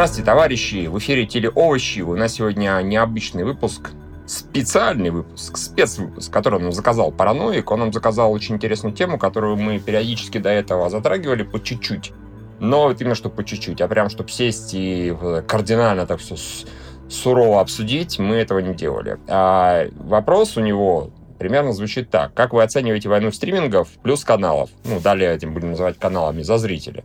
Здравствуйте, товарищи! В эфире Телеовощи. У нас сегодня необычный выпуск, специальный выпуск, спецвыпуск, который нам заказал Параноик. Он нам заказал очень интересную тему, которую мы периодически до этого затрагивали по чуть-чуть. Но вот именно что по чуть-чуть, а прям чтобы сесть и кардинально так все сурово обсудить, мы этого не делали. А вопрос у него примерно звучит так. Как вы оцениваете войну стримингов плюс каналов? Ну, далее этим будем называть каналами за зрителя.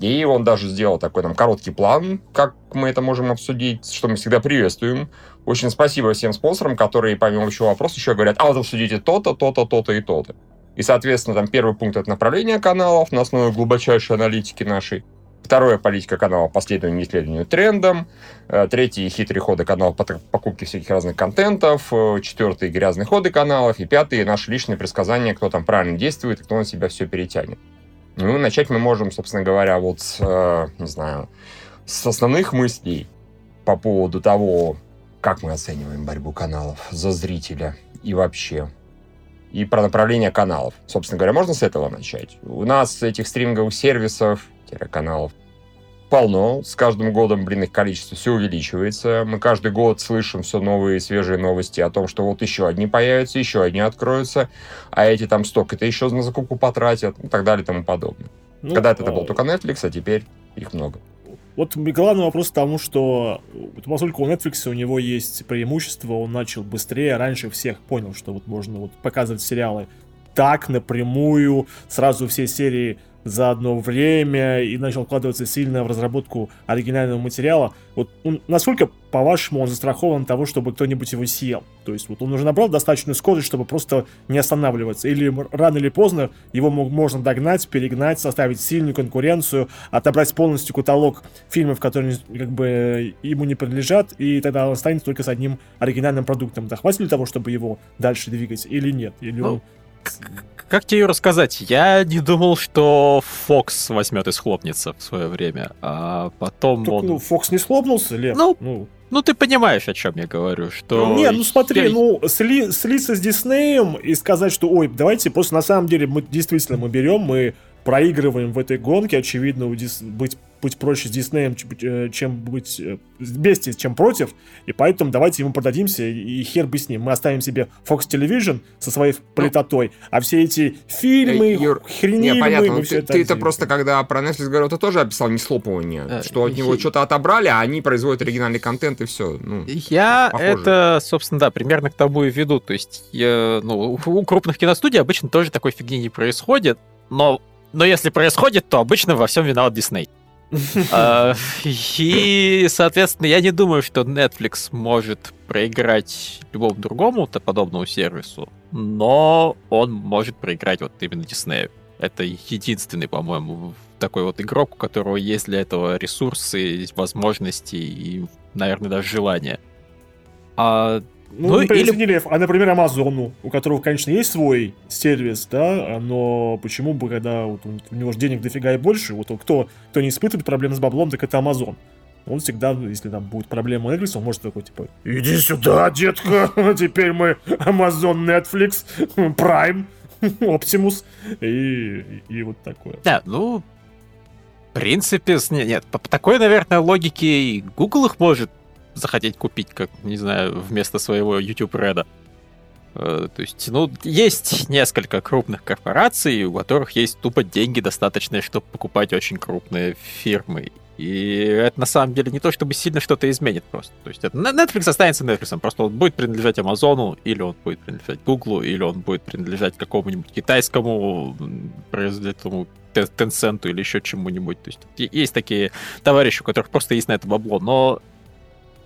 И он даже сделал такой там короткий план, как мы это можем обсудить, что мы всегда приветствуем. Очень спасибо всем спонсорам, которые, помимо общего вопроса, еще говорят, а вот обсудите то-то, то-то, то-то и то-то. И, соответственно, там первый пункт — это направление каналов на основе глубочайшей аналитики нашей. Второе — политика канала по следованию исследованию трендам. Э, третий — хитрые ходы канала по покупке всяких разных контентов. Э, четвертый — грязные ходы каналов. И пятый — наши личные предсказания, кто там правильно действует и кто на себя все перетянет. Ну, начать мы можем, собственно говоря, вот, э, не знаю, с основных мыслей по поводу того, как мы оцениваем борьбу каналов за зрителя и вообще. И про направление каналов. Собственно говоря, можно с этого начать? У нас этих стриминговых сервисов, каналов, полно. С каждым годом, блин, их количество все увеличивается. Мы каждый год слышим все новые свежие новости о том, что вот еще одни появятся, еще одни откроются, а эти там столько-то еще на закупку потратят, и так далее и тому подобное. Ну, Когда-то это был а только Netflix, а теперь их много. Вот главный вопрос к тому, что поскольку у Netflix у него есть преимущество, он начал быстрее, раньше всех понял, что вот можно вот показывать сериалы так, напрямую, сразу все серии за одно время и начал вкладываться сильно в разработку оригинального материала. Вот он, насколько, по-вашему, он застрахован того, чтобы кто-нибудь его съел? То есть вот он уже набрал достаточную скорость, чтобы просто не останавливаться. Или рано или поздно его можно догнать, перегнать, составить сильную конкуренцию, отобрать полностью каталог фильмов, которые как бы ему не принадлежат, и тогда он останется только с одним оригинальным продуктом. Да хватит ли того, чтобы его дальше двигать или нет? Или ну, он как тебе рассказать? Я не думал, что Фокс возьмет и схлопнется в свое время, а потом так, он... Ну, Фокс не схлопнулся, Лев? Ну, ну, ну, ты понимаешь, о чем я говорю, что... Ну, нет, ну смотри, я... ну, сли, слиться с Диснеем и сказать, что, ой, давайте, просто на самом деле мы действительно мы берем, мы проигрываем в этой гонке, очевидно, у Дис... быть быть проще с Диснеем, э, чем быть э, вместе, чем против, и поэтому давайте ему продадимся, и хер бы с ним. Мы оставим себе Fox Television со своей политотой, ну, а все эти фильмы, Юр, хренили не, понятно, мы, мы ты, ты это просто, когда про Netflix говорил, ты тоже описал не слопывание, а, что от него что-то отобрали, а они производят оригинальный контент, и все. Ну, я похоже. это, собственно, да, примерно к тому и веду. То есть, я, ну, у крупных киностудий обычно тоже такой фигни не происходит, но но если происходит, то обычно во всем виноват Дисней. А, и, соответственно, я не думаю, что Netflix может проиграть любому другому подобному сервису, но он может проиграть вот именно Disney. Это единственный, по-моему, такой вот игрок, у которого есть для этого ресурсы, возможности и, наверное, даже желание. А ну, ну например, или... а, например, Амазону, у которого, конечно, есть свой сервис, да, но почему бы, когда вот, у него же денег дофига и больше, вот кто, кто не испытывает проблемы с баблом, так это Амазон. Он всегда, если там будет проблема Netflix, он может такой, типа, иди сюда, детка, теперь мы Amazon, Netflix, Prime, Optimus, и, и вот такое. Да, ну, в принципе, нет, нет, по такой, наверное, логике и Google их может захотеть купить, как, не знаю, вместо своего YouTube Red. Э, то есть, ну, есть несколько крупных корпораций, у которых есть тупо деньги достаточные, чтобы покупать очень крупные фирмы. И это на самом деле не то, чтобы сильно что-то изменит просто. То есть это Netflix останется Netflix, просто он будет принадлежать Амазону, или он будет принадлежать Гуглу, или он будет принадлежать какому-нибудь китайскому производителю Tencent или еще чему-нибудь. То есть есть такие товарищи, у которых просто есть на это бабло, но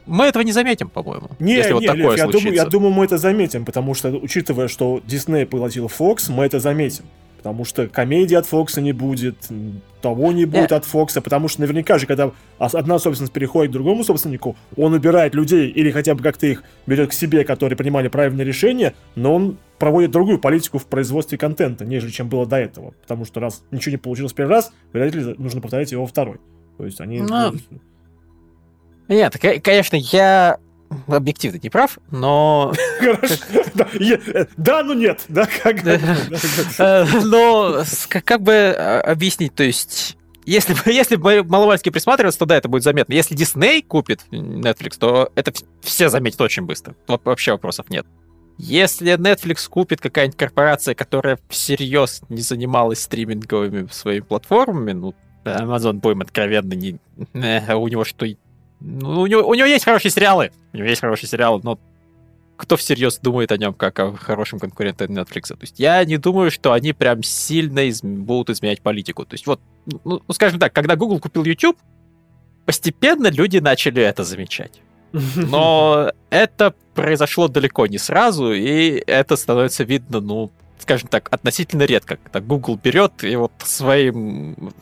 мы этого не заметим, по-моему. Не, если не, вот такое Лев, я, думаю, я думаю, мы это заметим, потому что, учитывая, что Disney поглотил Fox, мы это заметим. Потому что комедии от Фокса не будет, того не будет yeah. от Фокса, потому что наверняка же, когда одна собственность переходит к другому собственнику, он убирает людей или хотя бы как-то их берет к себе, которые принимали правильное решение, но он проводит другую политику в производстве контента, нежели чем было до этого. Потому что раз ничего не получилось в первый раз, вряд ли нужно повторять его во второй. То есть они... No. Нет, конечно, я объективно не прав, но... Да, ну нет, да, как... Э, но как бы а, объяснить, то есть если, если бы присматриваться, то да, это будет заметно. Если Disney купит Netflix, то это все заметят очень быстро. Вообще вопросов нет. Если Netflix купит какая-нибудь корпорация, которая всерьез не занималась стриминговыми своими платформами, ну, Amazon, будем откровенно, не, э, у него что... Ну, у, него, у него есть хорошие сериалы, у него есть хорошие сериалы, но кто всерьез думает о нем как о хорошем конкуренте Netflix. То есть я не думаю, что они прям сильно из... будут изменять политику. То есть вот, ну, ну, скажем так, когда Google купил YouTube, постепенно люди начали это замечать. Но это произошло далеко не сразу, и это становится видно, ну, скажем так, относительно редко, когда Google берет и вот своим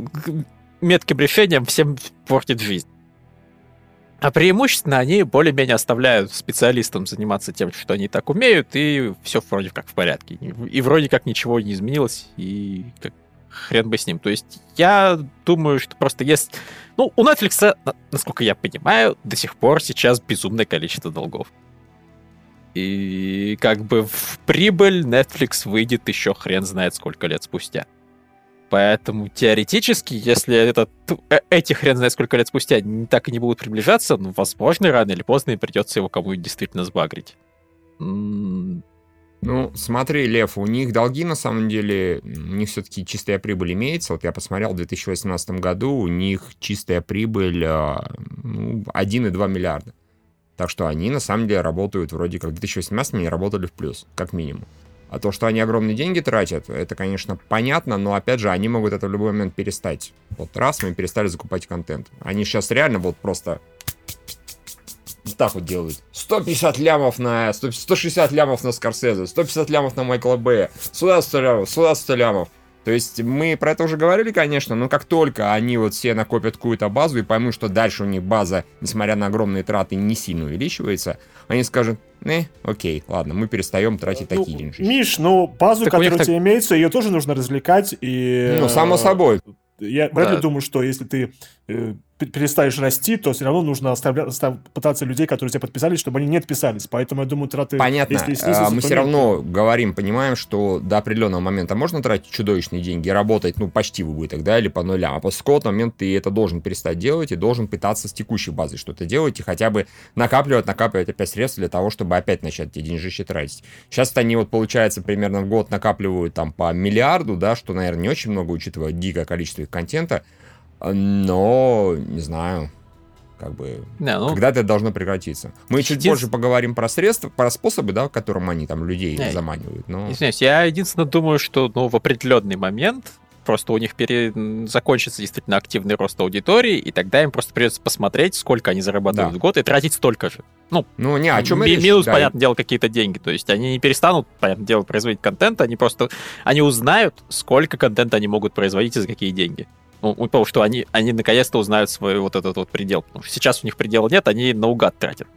метким решением всем портит жизнь. А преимущественно они более-менее оставляют специалистам заниматься тем, что они так умеют, и все вроде как в порядке. И вроде как ничего не изменилось, и как хрен бы с ним. То есть я думаю, что просто есть... Ну, у Netflix, насколько я понимаю, до сих пор сейчас безумное количество долгов. И как бы в прибыль Netflix выйдет еще хрен знает сколько лет спустя. Поэтому теоретически, если это, э, эти хрен знает сколько лет спустя так и не будут приближаться, ну, возможно, рано или поздно придется его кому-нибудь действительно сбагрить. Ну, смотри, Лев, у них долги, на самом деле, у них все-таки чистая прибыль имеется. Вот я посмотрел, в 2018 году у них чистая прибыль а, ну, 1,2 миллиарда. Так что они, на самом деле, работают вроде как в 2018 они работали в плюс, как минимум. А то, что они огромные деньги тратят, это, конечно, понятно, но, опять же, они могут это в любой момент перестать. Вот раз мы перестали закупать контент. Они сейчас реально вот просто вот так вот делают. 150 лямов на... 160 лямов на Скорсезе, 150 лямов на Майкла Б. Сюда 100 лямов, сюда 100 лямов. То есть мы про это уже говорили, конечно, но как только они вот все накопят какую-то базу и поймут, что дальше у них база, несмотря на огромные траты, не сильно увеличивается, они скажут, э, окей, ладно, мы перестаем тратить ну, такие деньги. Миш, ну базу, так которая у, у тебя так... имеется, ее тоже нужно развлекать и... Ну, само собой. Я вряд ли думаю, что если ты перестанешь расти, то все равно нужно оставлять, пытаться людей, которые тебя подписались, чтобы они не отписались. Поэтому я думаю, траты... Понятно. Если снизятся, а, мы все нет. равно говорим, понимаем, что до определенного момента можно тратить чудовищные деньги, работать, ну, почти в убыток, да, или по нулям. А после какого-то момента ты это должен перестать делать и должен пытаться с текущей базой что-то делать и хотя бы накапливать, накапливать опять средства для того, чтобы опять начать эти деньжища тратить. Сейчас они вот, получается, примерно в год накапливают там по миллиарду, да, что, наверное, не очень много, учитывая дикое количество их контента. Но, не знаю, как бы, не, ну, когда это должно прекратиться. Мы чуть позже поговорим про средства, про способы, да, которым они там людей не, заманивают. Но... Извиняюсь, я единственное думаю, что ну, в определенный момент просто у них пере... закончится действительно активный рост аудитории, и тогда им просто придется посмотреть, сколько они зарабатывают да. в год, и тратить столько же. Ну, ну не, о чем ми- речь? Минус, да. понятное дело, какие-то деньги. То есть они не перестанут, понятное дело, производить контент, они просто, они узнают, сколько контента они могут производить и за какие деньги. Ну, потому что они, они наконец-то узнают свой вот этот вот предел. Потому что сейчас у них предела нет, они наугад тратят.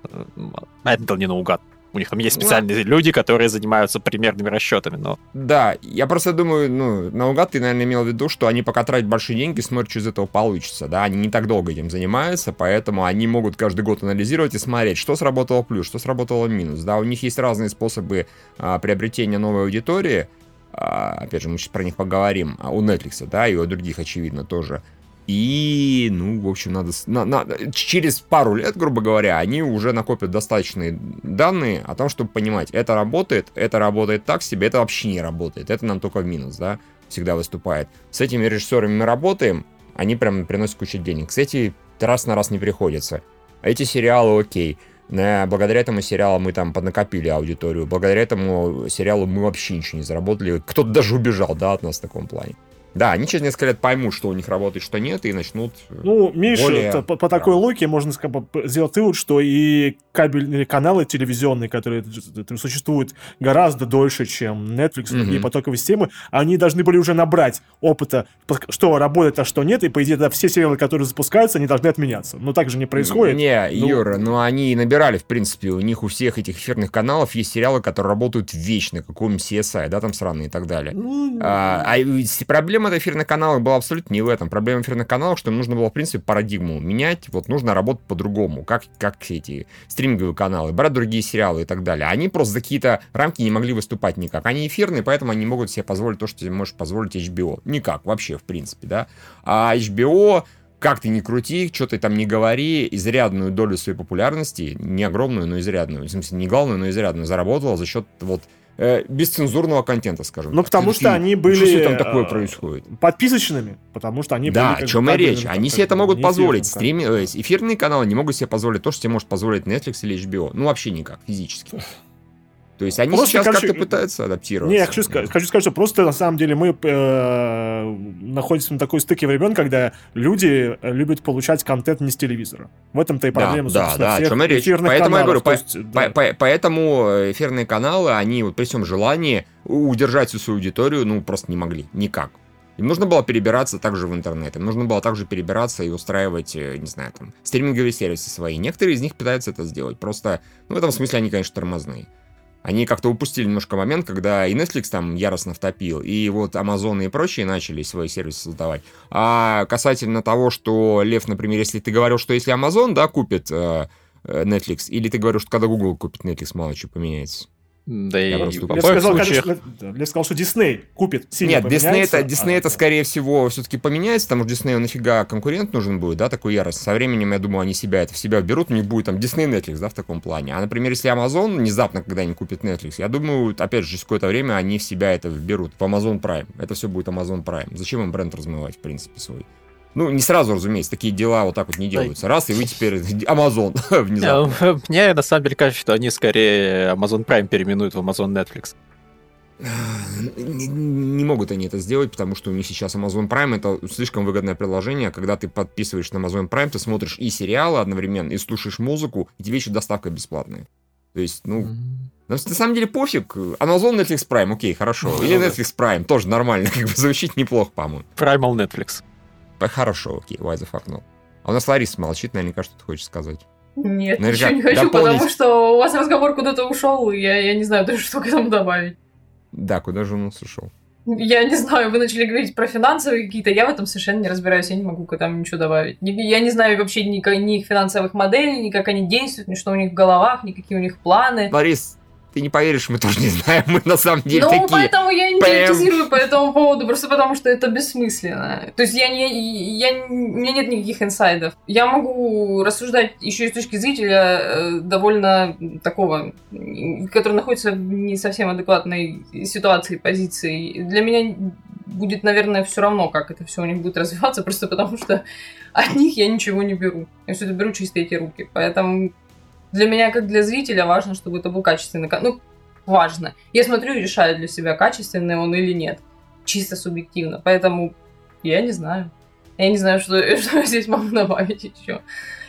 А это не наугад. У них там есть ну, специальные ну, люди, которые занимаются примерными расчетами, но... Да, я просто думаю, ну, наугад ты, наверное, имел в виду, что они пока тратят большие деньги, смотрят, что из этого получится, да, они не так долго этим занимаются, поэтому они могут каждый год анализировать и смотреть, что сработало плюс, что сработало минус, да, у них есть разные способы а, приобретения новой аудитории, опять же, мы сейчас про них поговорим, а у Netflix, да, и у других, очевидно, тоже. И, ну, в общем, надо, на, на, через пару лет, грубо говоря, они уже накопят достаточные данные о том, чтобы понимать, это работает, это работает так себе, это вообще не работает, это нам только в минус, да, всегда выступает. С этими режиссерами мы работаем, они прям приносят кучу денег. Кстати, раз на раз не приходится. А эти сериалы окей. Но благодаря этому сериалу мы там поднакопили аудиторию. Благодаря этому сериалу мы вообще ничего не заработали. Кто-то даже убежал, да, от нас в таком плане. Да, они через несколько лет поймут, что у них работает, что нет, и начнут... Э, ну, Миша, более... по, по такой логике можно сказать, сделать вывод, что и кабельные каналы телевизионные, которые существуют гораздо дольше, чем Netflix и другие потоковые системы, они должны были уже набрать опыта, что работает, а что нет, и, по идее, да, все сериалы, которые запускаются, они должны отменяться. Но так же не происходит. Не, ну... Юра, ну они набирали, в принципе, у них у всех этих эфирных каналов есть сериалы, которые работают вечно, как у CSI, да, там сраные и так далее. Ну... А, а проблема проблема эфирных каналов была абсолютно не в этом. Проблема эфирных каналов, что им нужно было, в принципе, парадигму менять. Вот нужно работать по-другому, как, как все эти стриминговые каналы, брать другие сериалы и так далее. Они просто за какие-то рамки не могли выступать никак. Они эфирные, поэтому они могут себе позволить то, что тебе может позволить HBO. Никак, вообще, в принципе, да. А HBO как ты не крути, что ты там не говори, изрядную долю своей популярности, не огромную, но изрядную, в смысле, не главную, но изрядную, заработала за счет вот э, бесцензурного контента, скажем Ну, потому Ты что они «Ну, были... Что там такое э, происходит? Подписочными, потому что они Да, были... о чем и речь. Они себе это могут позволить. Стрим... э, Эфирные каналы не могут себе позволить то, что тебе может позволить Netflix или HBO. Ну, вообще никак, физически. То есть они Просто, сейчас короче, как-то пытаются адаптироваться. Не, я хочу, сказать, хочу сказать, что просто на самом деле мы э, находимся на такой стыке времен, когда люди э, любят получать контент не с телевизора. В этом-то и Да, проблема, да, собственно, да, о всех чем и речь. эфирных Поэтому я каналов. говорю, То есть, да. По- по- Поэтому эфирные каналы, они вот при всем желании удержать всю свою аудиторию, ну, просто не могли. Никак. Им нужно было перебираться также в интернет. Им нужно было также перебираться и устраивать, э, не знаю, там, стриминговые сервисы свои. Некоторые из них пытаются это сделать. Просто, ну, в этом смысле они, конечно, тормозные. Они как-то упустили немножко момент, когда и Netflix там яростно втопил, и вот Amazon и прочие начали свои сервисы создавать. А касательно того, что, Лев, например, если ты говорил, что если Amazon, да, купит э, э, Netflix, или ты говоришь, что когда Google купит Netflix, мало чего поменяется. Да и Я просто в обоих сказал, случаях... конечно, да, Лев сказал, что Дисней купит сильно Нет, поменяется, это, Disney а, это, скорее всего, все-таки поменяется, потому что Disney нафига конкурент нужен будет, да, такой ярость. Со временем, я думаю, они себя это в себя берут, у них будет там Disney Netflix, да, в таком плане. А, например, если Amazon внезапно когда-нибудь купит Netflix, я думаю, опять же, через какое-то время они в себя это вберут, в Amazon Prime. Это все будет Amazon Prime. Зачем им бренд размывать, в принципе, свой? Ну, не сразу, разумеется, такие дела вот так вот не делаются. Раз, и вы теперь Amazon внезапно. Э, Мне на самом деле кажется, что они скорее Amazon Prime переименуют в Amazon Netflix. Не, не могут они это сделать, потому что у них сейчас Amazon Prime это слишком выгодное приложение. Когда ты подписываешь на Amazon Prime, ты смотришь и сериалы одновременно, и слушаешь музыку, и тебе еще доставка бесплатная. То есть, ну, на, на самом деле пофиг. Amazon Netflix Prime, окей, хорошо. Или Ну, да. Netflix Prime, тоже нормально, как бы звучит неплохо, по-моему. Primal Netflix. По- Хорошо, окей, why the fuck not. А у нас Лариса молчит, наверняка, что ты хочешь сказать. Нет, Наверняка ничего не хочу, дополнить. потому что у вас разговор куда-то ушел, и я, я не знаю даже, что к этому добавить. Да, куда же он ушел? Я не знаю, вы начали говорить про финансовые какие-то, я в этом совершенно не разбираюсь, я не могу к этому ничего добавить. Я не знаю вообще ни, ни их финансовых моделей, ни как они действуют, ни что у них в головах, ни какие у них планы. Ларис, ты не поверишь, мы тоже не знаем, мы на самом деле Ну, такие. поэтому я не теоретизирую по этому поводу, просто потому что это бессмысленно. То есть я не, я, у меня нет никаких инсайдов. Я могу рассуждать еще и с точки зрителя э, довольно такого, который находится в не совсем адекватной ситуации, позиции. Для меня будет, наверное, все равно, как это все у них будет развиваться, просто потому что от них я ничего не беру. Я все это беру чисто эти руки. Поэтому для меня, как для зрителя, важно, чтобы это был качественный кон- Ну, важно. Я смотрю и решаю для себя, качественный он или нет. Чисто субъективно. Поэтому я не знаю. Я не знаю, что, что здесь могу добавить еще.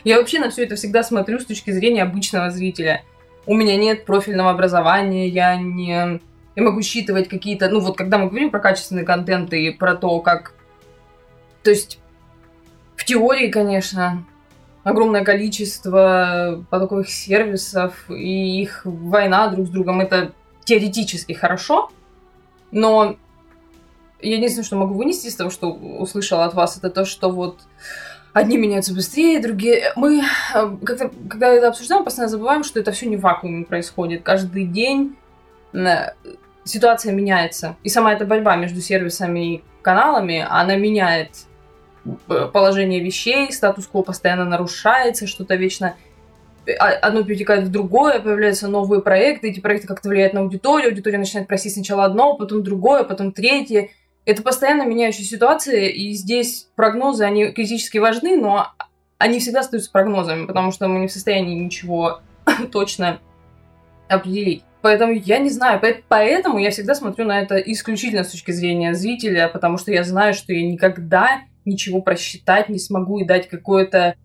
Я вообще на все это всегда смотрю с точки зрения обычного зрителя. У меня нет профильного образования, я не... Я могу считывать какие-то... Ну вот, когда мы говорим про качественный контент и про то, как... То есть, в теории, конечно, огромное количество потоковых сервисов и их война друг с другом, это теоретически хорошо, но единственное, что могу вынести из того, что услышала от вас, это то, что вот одни меняются быстрее, другие... Мы, э, как-то, когда это обсуждаем, постоянно забываем, что это все не в вакууме происходит. Каждый день э, ситуация меняется. И сама эта борьба между сервисами и каналами, она меняет положение вещей, статус-кво постоянно нарушается, что-то вечно а- одно перетекает в другое, появляются новые проекты, эти проекты как-то влияют на аудиторию, аудитория начинает просить сначала одно, потом другое, потом третье. Это постоянно меняющая ситуация, и здесь прогнозы, они критически важны, но они всегда остаются прогнозами, потому что мы не в состоянии ничего точно определить. Поэтому я не знаю, поэт- поэтому я всегда смотрю на это исключительно с точки зрения зрителя, потому что я знаю, что я никогда ничего просчитать не смогу и дать какой-то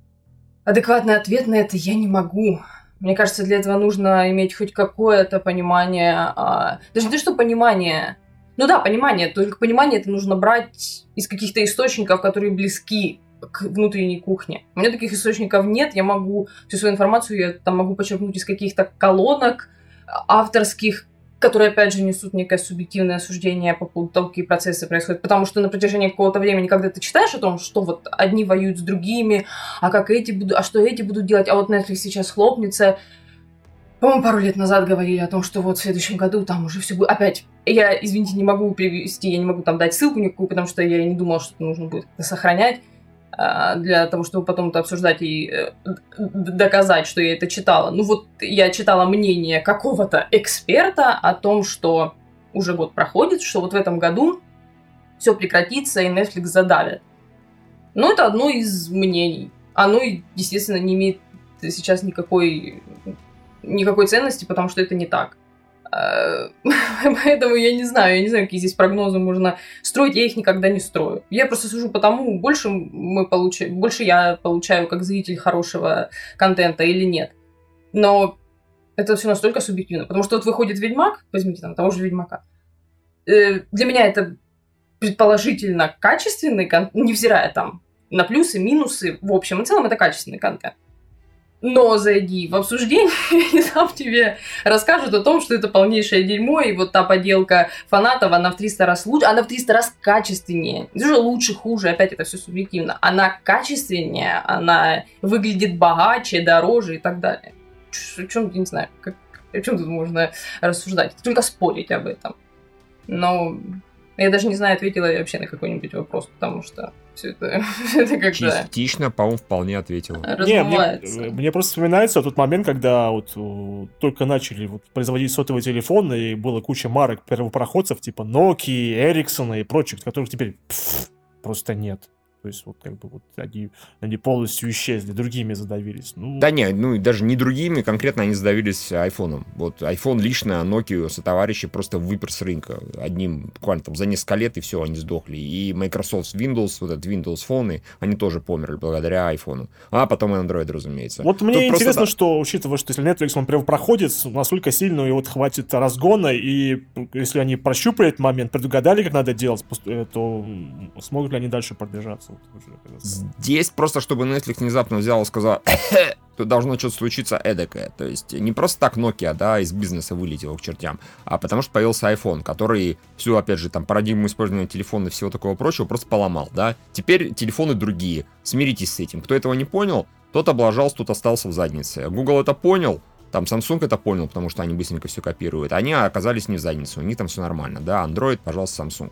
адекватный ответ на это я не могу. Мне кажется, для этого нужно иметь хоть какое-то понимание, а, даже не то, что понимание, ну да, понимание, только понимание это нужно брать из каких-то источников, которые близки к внутренней кухне. У меня таких источников нет, я могу всю свою информацию я там могу почерпнуть из каких-то колонок авторских, которые, опять же, несут некое субъективное осуждение по поводу того, какие процессы происходят. Потому что на протяжении какого-то времени, когда ты читаешь о том, что вот одни воюют с другими, а как эти будут, а что эти будут делать, а вот Netflix сейчас хлопнется, по-моему, пару лет назад говорили о том, что вот в следующем году там уже все будет... Опять, я, извините, не могу перевести, я не могу там дать ссылку никакую, потому что я не думала, что это нужно будет сохранять для того, чтобы потом это обсуждать и э, доказать, что я это читала. Ну вот я читала мнение какого-то эксперта о том, что уже год проходит, что вот в этом году все прекратится и Netflix задавит. Ну, это одно из мнений. Оно, естественно, не имеет сейчас никакой никакой ценности, потому что это не так. А, поэтому я не знаю, я не знаю, какие здесь прогнозы можно строить, я их никогда не строю. Я просто сужу потому, больше мы получаем, больше я получаю как зритель хорошего контента или нет. Но это все настолько субъективно, потому что вот выходит Ведьмак, возьмите там того же Ведьмака. Э, для меня это предположительно качественный контент, невзирая там на плюсы, минусы, в общем и целом это качественный контент. Но зайди в обсуждение, и сам тебе расскажут о том, что это полнейшее дерьмо, и вот та поделка фанатов, она в 300 раз лучше, она в 300 раз качественнее. Это же лучше, хуже, опять это все субъективно. Она качественнее, она выглядит богаче, дороже и так далее. О чем, не знаю, как, о чем тут можно рассуждать? Только спорить об этом. Но я даже не знаю, ответила я вообще на какой-нибудь вопрос, потому что все это, это как Частично, по-моему, вполне ответила. Не, мне, мне просто вспоминается тот момент, когда вот только начали вот, производить сотовые телефоны, и было куча марок первопроходцев, типа Nokia, Ericsson и прочих, которых теперь пфф, просто нет. То есть вот как бы вот они, они полностью исчезли, другими задавились. Ну... Да не, ну и даже не другими, конкретно они задавились айфоном. Вот iPhone лично Nokia со товарищи просто выпер с рынка. Одним буквально там за несколько лет и все, они сдохли. И Microsoft Windows, вот этот Windows Phone, они тоже померли благодаря айфону. А потом и Android, разумеется. Вот мне Тут интересно, просто... что, учитывая, что если Netflix, он прям проходит, насколько сильно и вот хватит разгона, и если они прощупали этот момент, предугадали, как надо делать, э, то смогут ли они дальше продвижаться? Здесь просто, чтобы Netflix внезапно взял и сказал, то должно что-то случиться эдакое. То есть не просто так Nokia, да, из бизнеса вылетела к чертям, а потому что появился iPhone, который всю, опять же, там, парадигму использования телефона и всего такого прочего просто поломал, да. Теперь телефоны другие. Смиритесь с этим. Кто этого не понял, тот облажался, тот остался в заднице. Google это понял, там Samsung это понял, потому что они быстренько все копируют. Они оказались не в заднице, у них там все нормально, да, Android, пожалуйста, Samsung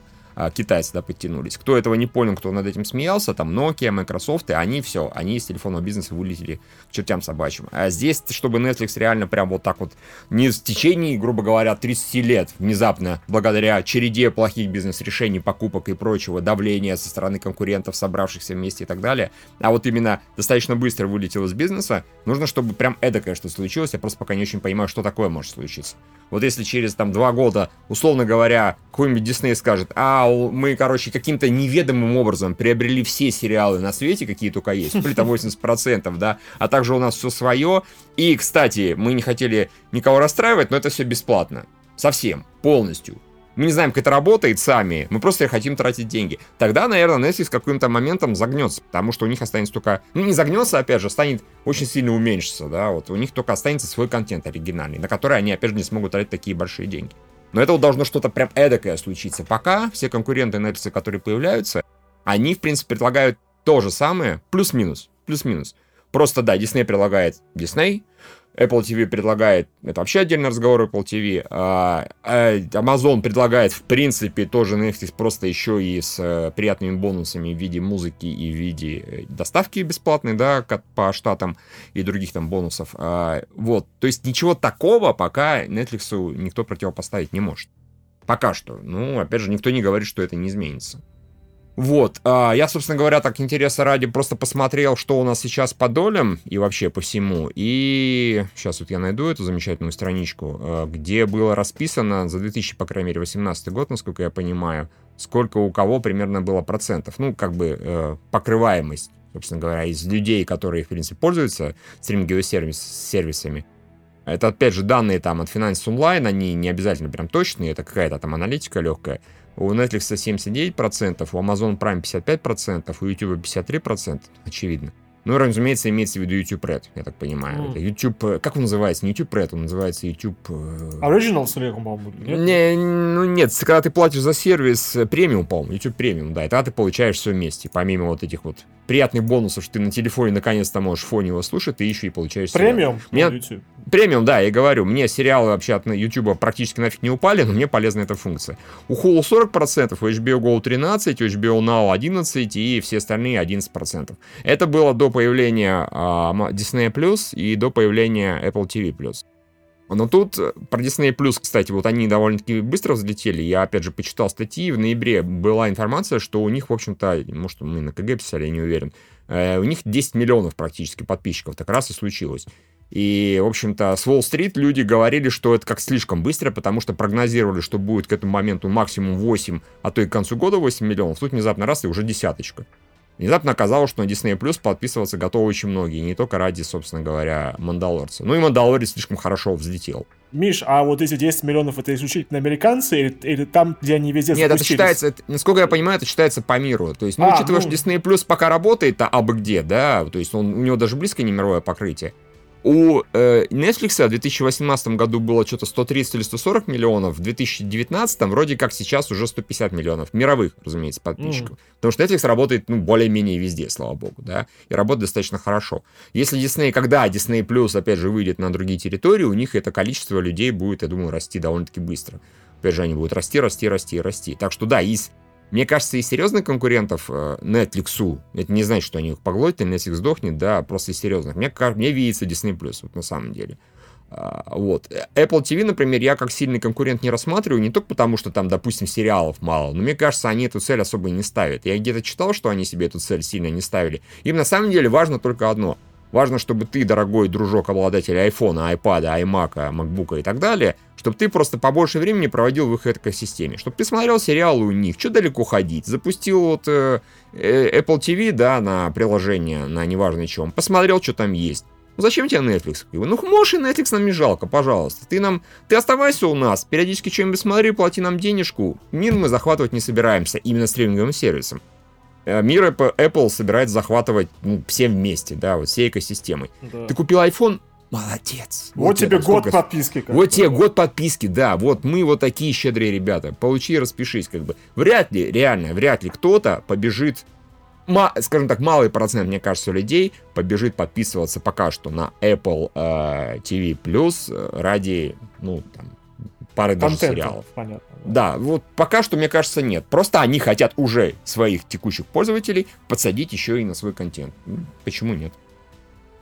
китайцы да, подтянулись. Кто этого не понял, кто над этим смеялся, там Nokia, Microsoft, и они все, они из телефонного бизнеса вылетели к чертям собачьим. А здесь, чтобы Netflix реально прям вот так вот не в течение, грубо говоря, 30 лет внезапно, благодаря череде плохих бизнес-решений, покупок и прочего, давления со стороны конкурентов, собравшихся вместе и так далее, а вот именно достаточно быстро вылетел из бизнеса, нужно, чтобы прям эдакое что случилось, я просто пока не очень понимаю, что такое может случиться. Вот если через там два года, условно говоря, какой-нибудь Дисней скажет, а мы, короче, каким-то неведомым образом приобрели все сериалы на свете, какие только есть, или там 80%, да, а также у нас все свое. И, кстати, мы не хотели никого расстраивать, но это все бесплатно. Совсем, полностью мы не знаем, как это работает сами, мы просто хотим тратить деньги. Тогда, наверное, Netflix каким-то моментом загнется, потому что у них останется только... Ну, не загнется, опять же, станет очень сильно уменьшиться, да, вот у них только останется свой контент оригинальный, на который они, опять же, не смогут тратить такие большие деньги. Но это вот должно что-то прям эдакое случиться. Пока все конкуренты Netflix, которые появляются, они, в принципе, предлагают то же самое, плюс-минус, плюс-минус. Просто, да, Disney предлагает Disney, Apple TV предлагает, это вообще отдельный разговор Apple TV, а, а Amazon предлагает, в принципе, тоже Netflix просто еще и с а, приятными бонусами в виде музыки и в виде э, доставки бесплатной, да, по штатам и других там бонусов. А, вот, то есть ничего такого пока Netflix никто противопоставить не может. Пока что. Ну, опять же, никто не говорит, что это не изменится. Вот, а, я, собственно говоря, так интереса ради просто посмотрел, что у нас сейчас по долям и вообще по всему. И сейчас вот я найду эту замечательную страничку, а, где было расписано за 2000, по крайней мере, 18 год, насколько я понимаю, сколько у кого примерно было процентов. Ну, как бы э, покрываемость, собственно говоря, из людей, которые, в принципе, пользуются стриминговыми сервис, сервисами. Это, опять же, данные там от Finance Online, они не обязательно прям точные, это какая-то там аналитика легкая. У Netflix 79%, у Amazon Prime 55%, у YouTube 53%, очевидно. Ну, разумеется, имеется в виду YouTube Red, я так понимаю. Это YouTube, э, как он называется? Не YouTube Red, он называется YouTube... э, Originals или, по-моему, нет? Не, ну нет, когда ты платишь за сервис э, премиум, по-моему, YouTube премиум, да, и тогда ты получаешь все вместе, помимо вот этих вот приятных бонусов, что ты на телефоне наконец-то можешь в фоне его слушать, ты еще и получаешь сериал. Премиум? Мне- YouTube. Премиум, да, я говорю, мне сериалы вообще от YouTube практически нафиг не упали, но мне полезна эта функция. У Hulu 40%, у HBO Go 13%, у HBO Now 11% и все остальные 11%. Это было до появления а, Disney Plus и до появления Apple TV Plus. Но тут э, про Disney Plus, кстати, вот они довольно-таки быстро взлетели. Я, опять же, почитал статьи. В ноябре была информация, что у них, в общем-то, может, мы на КГ писали, я не уверен, э, у них 10 миллионов практически подписчиков. Так раз и случилось. И, в общем-то, с Уолл-стрит люди говорили, что это как слишком быстро, потому что прогнозировали, что будет к этому моменту максимум 8, а то и к концу года 8 миллионов. Тут внезапно раз и уже десяточка. Внезапно оказалось, что на Disney Plus подписываться готовы очень многие, не только ради, собственно говоря, Мандалорца. Ну и Мандалорец слишком хорошо взлетел. Миш, а вот эти 10 миллионов это исключительно американцы или, или там, где они везде Нет, это считается, это- насколько я понимаю, это считается по миру. То есть, ну, А, учитывая, ну. что Disney Plus пока работает, а абы где, да, то есть он, у него даже близко не мировое покрытие. У э, Netflix в 2018 году было что-то 130 или 140 миллионов, в 2019 вроде как сейчас уже 150 миллионов, мировых, разумеется, подписчиков. Потому что Netflix работает, ну, более-менее везде, слава богу, да, и работает достаточно хорошо. Если Disney, когда Disney Plus, опять же, выйдет на другие территории, у них это количество людей будет, я думаю, расти довольно-таки быстро. Опять же, они будут расти, расти, расти, расти. Так что да, из, мне кажется, из серьезных конкурентов э, Netflix, это не значит, что они их поглотят, или Netflix сдохнет, да, просто из серьезных. Мне, мне видится Disney+, вот на самом деле. А, вот. Apple TV, например, я как сильный конкурент не рассматриваю, не только потому, что там, допустим, сериалов мало, но мне кажется, они эту цель особо и не ставят. Я где-то читал, что они себе эту цель сильно не ставили. Им на самом деле важно только одно. Важно, чтобы ты, дорогой дружок, обладатель айфона, айпада, аймака, макбука и так далее, чтобы ты просто побольше времени проводил в их экосистеме, чтобы ты смотрел сериалы у них, что далеко ходить, запустил вот э, э, Apple TV, да, на приложение, на неважно чем, посмотрел, что там есть. Ну, зачем тебе Netflix? Ну, можешь и Netflix нам не жалко, пожалуйста. Ты нам, ты оставайся у нас, периодически что-нибудь смотри, плати нам денежку. Мир мы захватывать не собираемся, именно стриминговым сервисом. Э, Мир Apple, собирается захватывать ну, всем вместе, да, вот всей экосистемой. Да. Ты купил iPhone? Молодец. Вот, тебе тебе год сколько- подписки. как вот тебе год подписки, да, вот мы вот такие щедрые ребята. Получи и распишись, как бы. Вряд ли, реально, вряд ли кто-то побежит, ма- скажем так, малый процент, мне кажется, людей побежит подписываться пока что на Apple э, TV Plus э, ради, ну, там, пары даже Контента, сериалов. понятно. Да, вот пока что, мне кажется, нет. Просто они хотят уже своих текущих пользователей подсадить еще и на свой контент. М, Почему нет?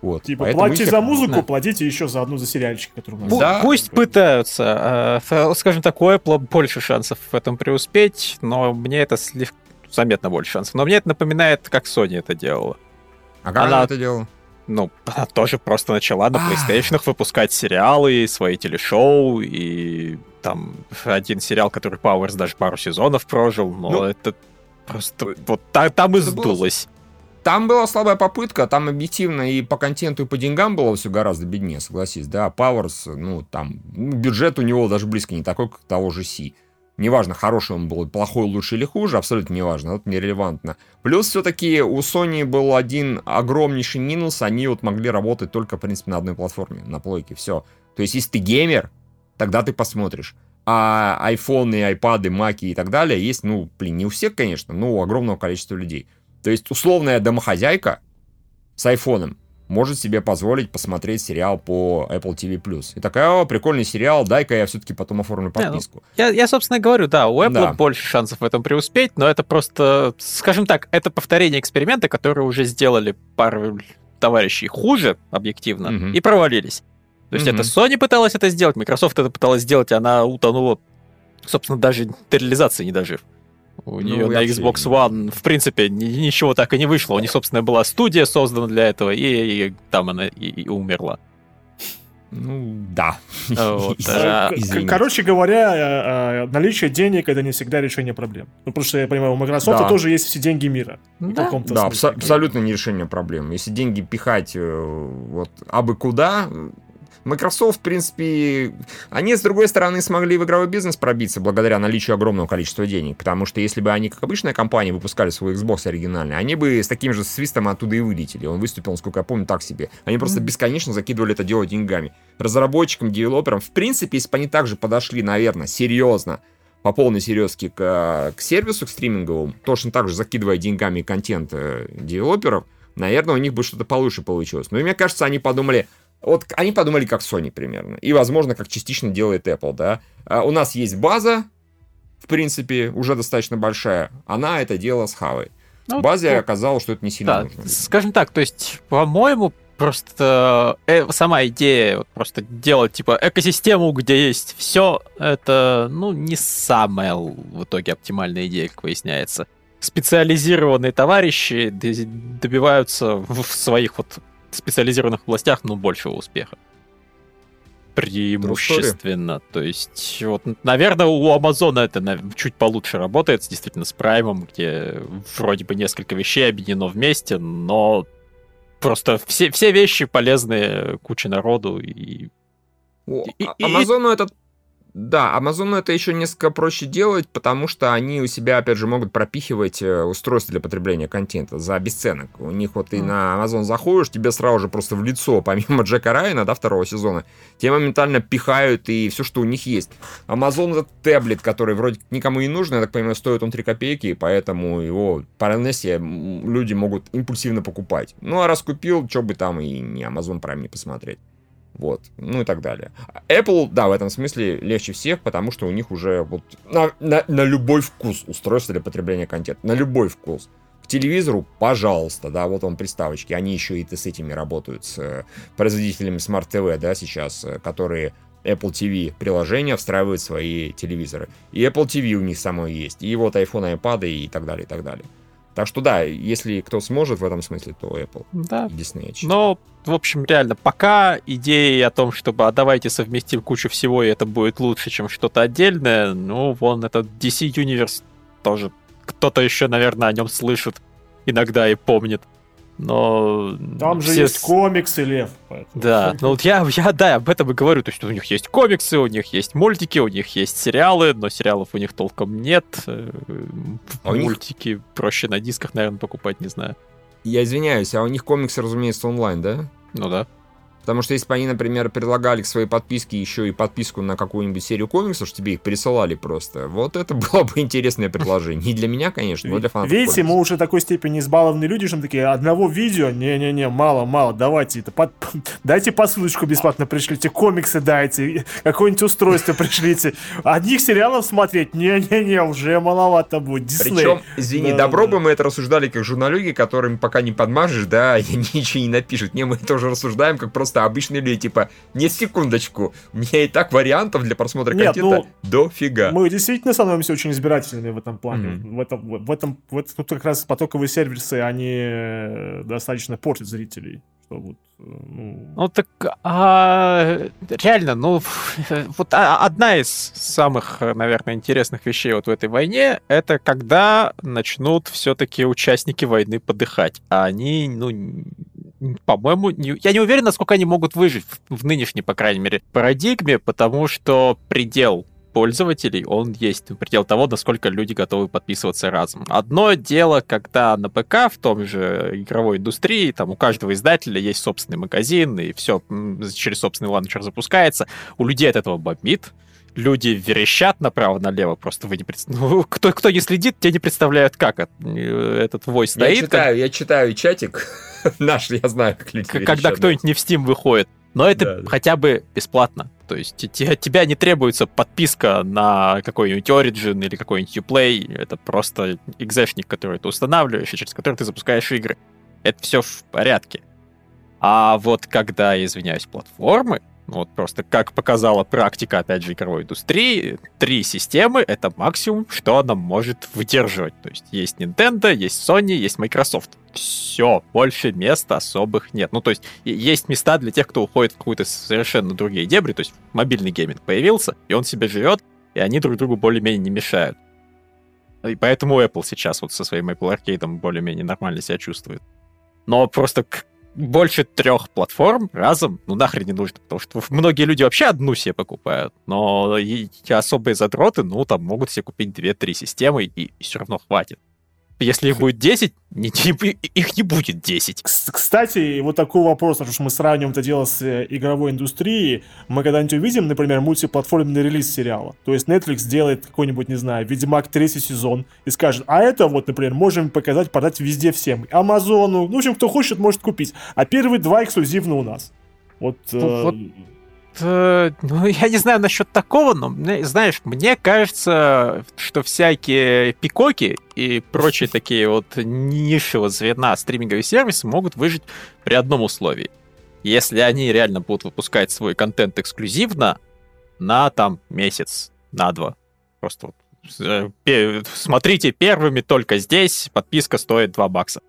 Вот. Типа, поэтому платите их- за музыку, Да. платите еще за одну за сериальчик, который у нас. Да. Пусть пытаются. э, Скажем так, у Apple больше шансов в этом преуспеть, но мне это слегка заметно больше шансов. Но мне это напоминает, как Sony это делала. А как она- она это делала? Ну, она тоже просто начала на А. PlayStation выпускать сериалы, свои телешоу, и там один сериал, который Powers даже пару сезонов прожил, но Ну, это просто вот та- там и сдулось. Там была слабая попытка, там объективно и по контенту, и по деньгам было все гораздо беднее, согласись, да. Powers, ну, там, ну, бюджет у него даже близко не такой, как того же Си. Неважно, хороший он был, плохой, лучше или хуже, абсолютно неважно, это нерелевантно. Плюс все-таки у Sony был один огромнейший минус, они вот могли работать только, в принципе, на одной платформе, на плойке, все. То есть, если ты геймер, тогда ты посмотришь. А айфоны, айпады, маки и так далее есть, ну, блин, не у всех, конечно, но у огромного количества людей. То есть условная домохозяйка с айфоном может себе позволить посмотреть сериал по Apple TV+. И такая, о, прикольный сериал, дай-ка я все-таки потом оформлю ну, подписку. Я, я, собственно, говорю, да, у Apple Да. больше шансов в этом преуспеть, но это просто, скажем так, это повторение эксперимента, который уже сделали пару товарищей хуже, объективно, Мгм. и провалились. То есть Мгм. это Sony пыталась это сделать, Microsoft это пыталась сделать, и она утонула, собственно, даже до реализации не дожив. У Ну, нее на вообще- Xbox One, в принципе, ни- ничего так и не вышло. У них, собственно, была студия создана для этого, и, и там она и, и умерла. Ну, да. Вот, а. Короче говоря, э, э, наличие денег это не всегда решение проблем. Ну, потому что я понимаю, у Microsoft Да. тоже есть все деньги мира. В Да. каком-то Да, смысле. абсо- абсолютно не решение проблем. Если деньги пихать вот абы куда, Microsoft, в принципе, они, с другой стороны, смогли в игровой бизнес пробиться благодаря наличию огромного количества денег, потому что если бы они, как обычная компания, выпускали свой Xbox оригинальный, они бы с таким же свистом оттуда и вылетели. Он выступил, насколько я помню, так себе. Они просто бесконечно закидывали это дело деньгами. Разработчикам, девелоперам, в принципе, если бы они также подошли, наверное, серьезно, по полной серьезке к, к сервису, к стриминговому, точно так же закидывая деньгами контент э, девелоперов, наверное, у них бы что-то получше получилось. Но мне кажется, они подумали, вот они подумали как Sony примерно. И, возможно, как частично делает Apple, да. А у нас есть база, в принципе, уже достаточно большая. Она это дело схавает. Ну, Базе ну, оказалось, что это не сильно Да, нужно. скажем так, то есть, по-моему, просто э, сама идея вот просто делать типа экосистему, где есть все, это ну не самая в итоге оптимальная идея, как выясняется. Специализированные товарищи добиваются в своих вот специализированных областях, ну, большего успеха. Преимущественно. То есть, вот, наверное, у Амазона это нав- чуть получше работает, действительно, с Праймом, где вроде бы несколько вещей объединено вместе, но просто все, все вещи полезные куче народу. И... О, И- а- и- Амазону это... Да, Амазону это еще несколько проще делать, потому что они у себя, опять же, могут пропихивать э, устройства для потребления контента за бесценок. У них вот ты Мгм. на Амазон заходишь, тебе сразу же просто в лицо, помимо Джека Райана, да, второго сезона, тебе моментально пихают и все, что у них есть. Амазон это таблет, который вроде никому не нужен, я так понимаю, стоит он 3 копейки, и поэтому его по Нессе люди могут импульсивно покупать. Ну, а раз купил, что бы там и не Amazon Prime не посмотреть. Вот, ну и так далее. Apple, да, в этом смысле легче всех, потому что у них уже вот на, на, на любой вкус устройство для потребления контента. На любой вкус. К телевизору, пожалуйста, да, вот он приставочки. Они еще и с этими работают, с э, производителями Smart TV, да, сейчас, э, которые Apple TV приложения встраивают свои телевизоры. И Apple TV у них самой есть. И вот iPhone, iPad и так далее, и так далее. Так что да, если кто сможет в этом смысле, то Apple Да. Disney. считаю. Но, в общем, реально, пока идеи о том, чтобы а давайте совместим кучу всего, и это будет лучше, чем что-то отдельное, ну, вон этот DC Universe тоже кто-то еще, наверное, о нем слышит иногда и помнит. Но... Там же все есть с- комиксы, Лев. поэтому Да, ну вот я, я, да, об этом и говорю, то есть у них есть комиксы, у них есть мультики, у них есть сериалы, но сериалов у них толком нет. э, А у них- Мультики проще на дисках, наверное, покупать, не знаю. Я извиняюсь, а у них комиксы, разумеется, онлайн, да? Ну да. Потому что если бы они, например, предлагали к своей подписке еще и подписку на какую-нибудь серию комиксов, что тебе их присылали просто, вот это было бы интересное предложение. Не для меня, конечно, но для фанатов Видите, мы комиксов. уже такой степени избалованные люди, что мы такие, одного видео, не-не-не, мало-мало, давайте это, под- дайте посылочку бесплатно пришлите, комиксы дайте, какое-нибудь устройство пришлите. Одних сериалов смотреть, не-не-не, уже маловато будет, Дисней. Причем, извини, Да, добро да. бы мы это рассуждали как журналюги, которым пока не подмажешь, да, ничего не напишут. Не, мы тоже рассуждаем как просто обычные люди, типа, не секундочку, у меня и так вариантов для просмотра Нет, контента дофига. Мы действительно становимся очень избирательными в этом плане. Мгм. В этом, в этом, в этом тут как раз потоковые сервисы, они э, достаточно портят зрителей. Что вот, э, ну, Ну так, а, реально, ну, вот а- одна из самых, наверное, интересных вещей вот в этой войне, это когда начнут все-таки участники войны подыхать. А они, ну, по-моему, не- я не уверен, насколько они могут выжить в, в нынешней, по крайней мере, парадигме, потому что предел пользователей, он есть. Предел того, насколько люди готовы подписываться разом. Одно дело, когда на ПК в том же игровой индустрии, там у каждого издателя есть собственный магазин, и все через собственный ланчер запускается, у людей от этого бомбит, люди верещат направо-налево, просто вы не пред- ну, кто, кто не следит, те не представляют, как э, этот вой Я стоит, как- читаю, я читаю чатик наш, я знаю, как люди когда верещат, да. кто-нибудь не в Steam выходит. Но это Да, да. хотя бы бесплатно. То есть от тебя не требуется подписка на какой-нибудь Origin или какой-нибудь Uplay. Это просто экзешник, который ты устанавливаешь, и через который ты запускаешь игры. Это все в порядке. А вот когда, извиняюсь, платформы, вот просто как показала практика, опять же, игровой индустрии, три системы — это максимум, что она может выдерживать. То есть есть Nintendo, есть Sony, есть Microsoft. Все, больше мест особых нет. Ну, то есть есть места для тех, кто уходит в какую-то совершенно другие дебри, то есть мобильный гейминг появился, и он себе живет, и они друг другу более-менее не мешают. И поэтому Apple сейчас вот со своим Apple Arcade более-менее нормально себя чувствует. Но просто больше трех платформ разом, ну нахрен не нужно, потому что многие люди вообще одну себе покупают, но особые задроты, ну там могут себе купить 2-3 системы и, и все равно хватит. Если их будет 10, не, их не будет 10. Кстати, вот такой вопрос, потому что мы сравниваем это дело с э, игровой индустрией. Мы когда-нибудь увидим, например, мультиплатформенный релиз сериала. То есть Netflix делает какой-нибудь, не знаю, Ведьмак третий сезон и скажет, а это вот, например, можем показать, продать везде всем. Амазону, ну, в общем, кто хочет, может купить. А первые два эксклюзивно у нас. Вот, ну, вот Э, ну, я не знаю насчет такого, но, знаешь, мне кажется, что всякие пикоки и прочие такие вот нишевого звена стриминговые сервисы могут выжить при одном условии. Если они реально будут выпускать свой контент эксклюзивно на там месяц, на два. Просто вот э, смотрите первыми только здесь, подписка стоит 2 бакса.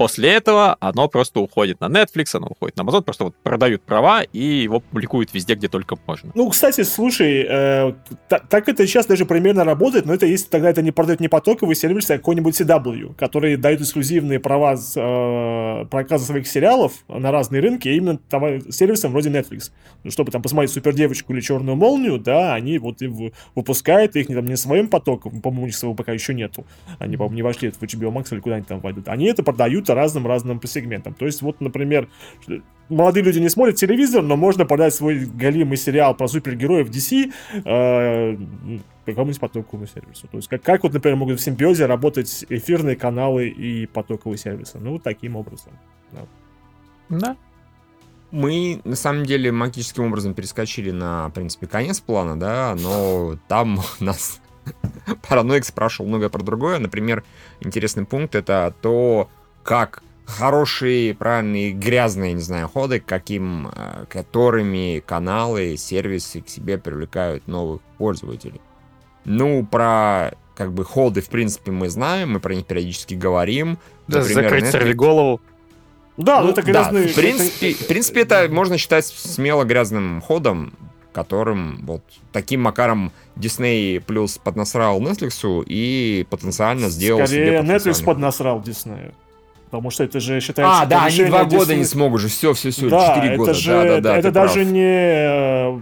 После этого оно просто уходит на Netflix, оно уходит на Amazon, просто вот продают права и его публикуют везде, где только можно. Ну, кстати, слушай, э, так, так это сейчас даже примерно работает, но это если тогда это не продают не потоковый сервис, а какой-нибудь CW, который дает эксклюзивные права э, показа своих сериалов на разные рынки, а именно там, сервисом вроде Netflix. Ну, чтобы там посмотреть Супер Девочку или Черную Молнию, да, они вот и выпускают их не, там, не своим потоком, по-моему, у них своего пока еще нету. Они, по-моему, не вошли в HBO Max или куда-нибудь там войдут. Они это продают разным-разным сегментам. То есть, вот, например, молодые люди не смотрят телевизор, но можно подать свой галимый сериал про супергероев DC э, какому-нибудь потоковому сервису. То есть, как, как вот, например, могут в симбиозе работать эфирные каналы и потоковые сервисы. Ну, вот таким образом. Да. да. Мы, на самом деле, магическим образом перескочили на, в принципе, конец плана, да, но там нас Параноик спрашивал много про другое. Например, интересный пункт — это то, как хорошие, правильные, грязные, не знаю, ходы, каким, э, которыми каналы, сервисы к себе привлекают новых пользователей. Ну, про как бы ходы, в принципе, мы знаем, мы про них периодически говорим. Да, Например, закрыть Netflix... голову. Да, ну, ну это грязный... Да, в принципе, в принципе, это можно считать смело грязным ходом, которым вот таким макаром Disney плюс поднасрал Netflix и потенциально сделал Скорее, себе Netflix поднасрал Disney. Потому что это же считается... А, да, они два года не смогут же, все, все, все, да, четыре года. Же, да, да, да, это даже прав. не э,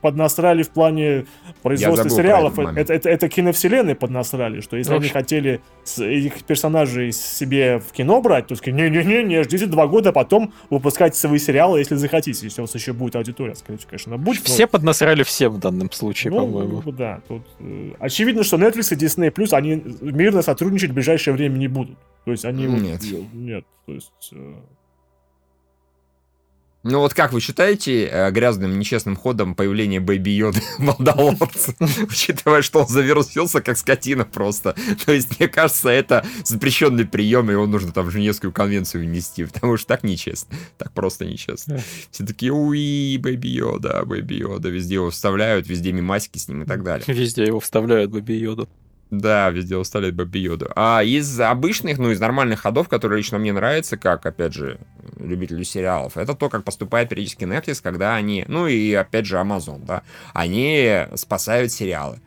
поднасрали в плане производства сериалов. Это, это, это киновселенной поднасрали, что если ну, они хотели этих персонажей себе в кино брать, то сказать, не-не-не, не ждите два года, а потом выпускайте свои сериалы, если захотите, если у вас еще будет аудитория, скорее конечно, будет. Все но... поднасрали всем в данном случае, ну, по-моему. Да, тут э, очевидно, что Netflix и Disney Plus, они мирно сотрудничать в ближайшее время не будут. То есть они... Нет. Вот, нет, то есть... Ну вот как вы считаете э, грязным, нечестным ходом появление Бэйби Йоды Мандалорца, учитывая, что он завирусился как скотина просто. То есть, мне кажется, это запрещенный прием, и его нужно там в Женевскую конвенцию внести, потому что так нечестно. Так просто нечестно. Все такие, уи, Baby Йода, Baby Йода, везде его вставляют, везде мимасики с ним и так далее. Везде его вставляют, Baby Йоду. Да, везде выставляют Baby Йоду. А из обычных, ну, из нормальных ходов, которые лично мне нравятся, как, опять же, любителю сериалов, это то, как поступает периодически Netflix, когда они, ну и, опять же, Amazon, да, они спасают сериалы.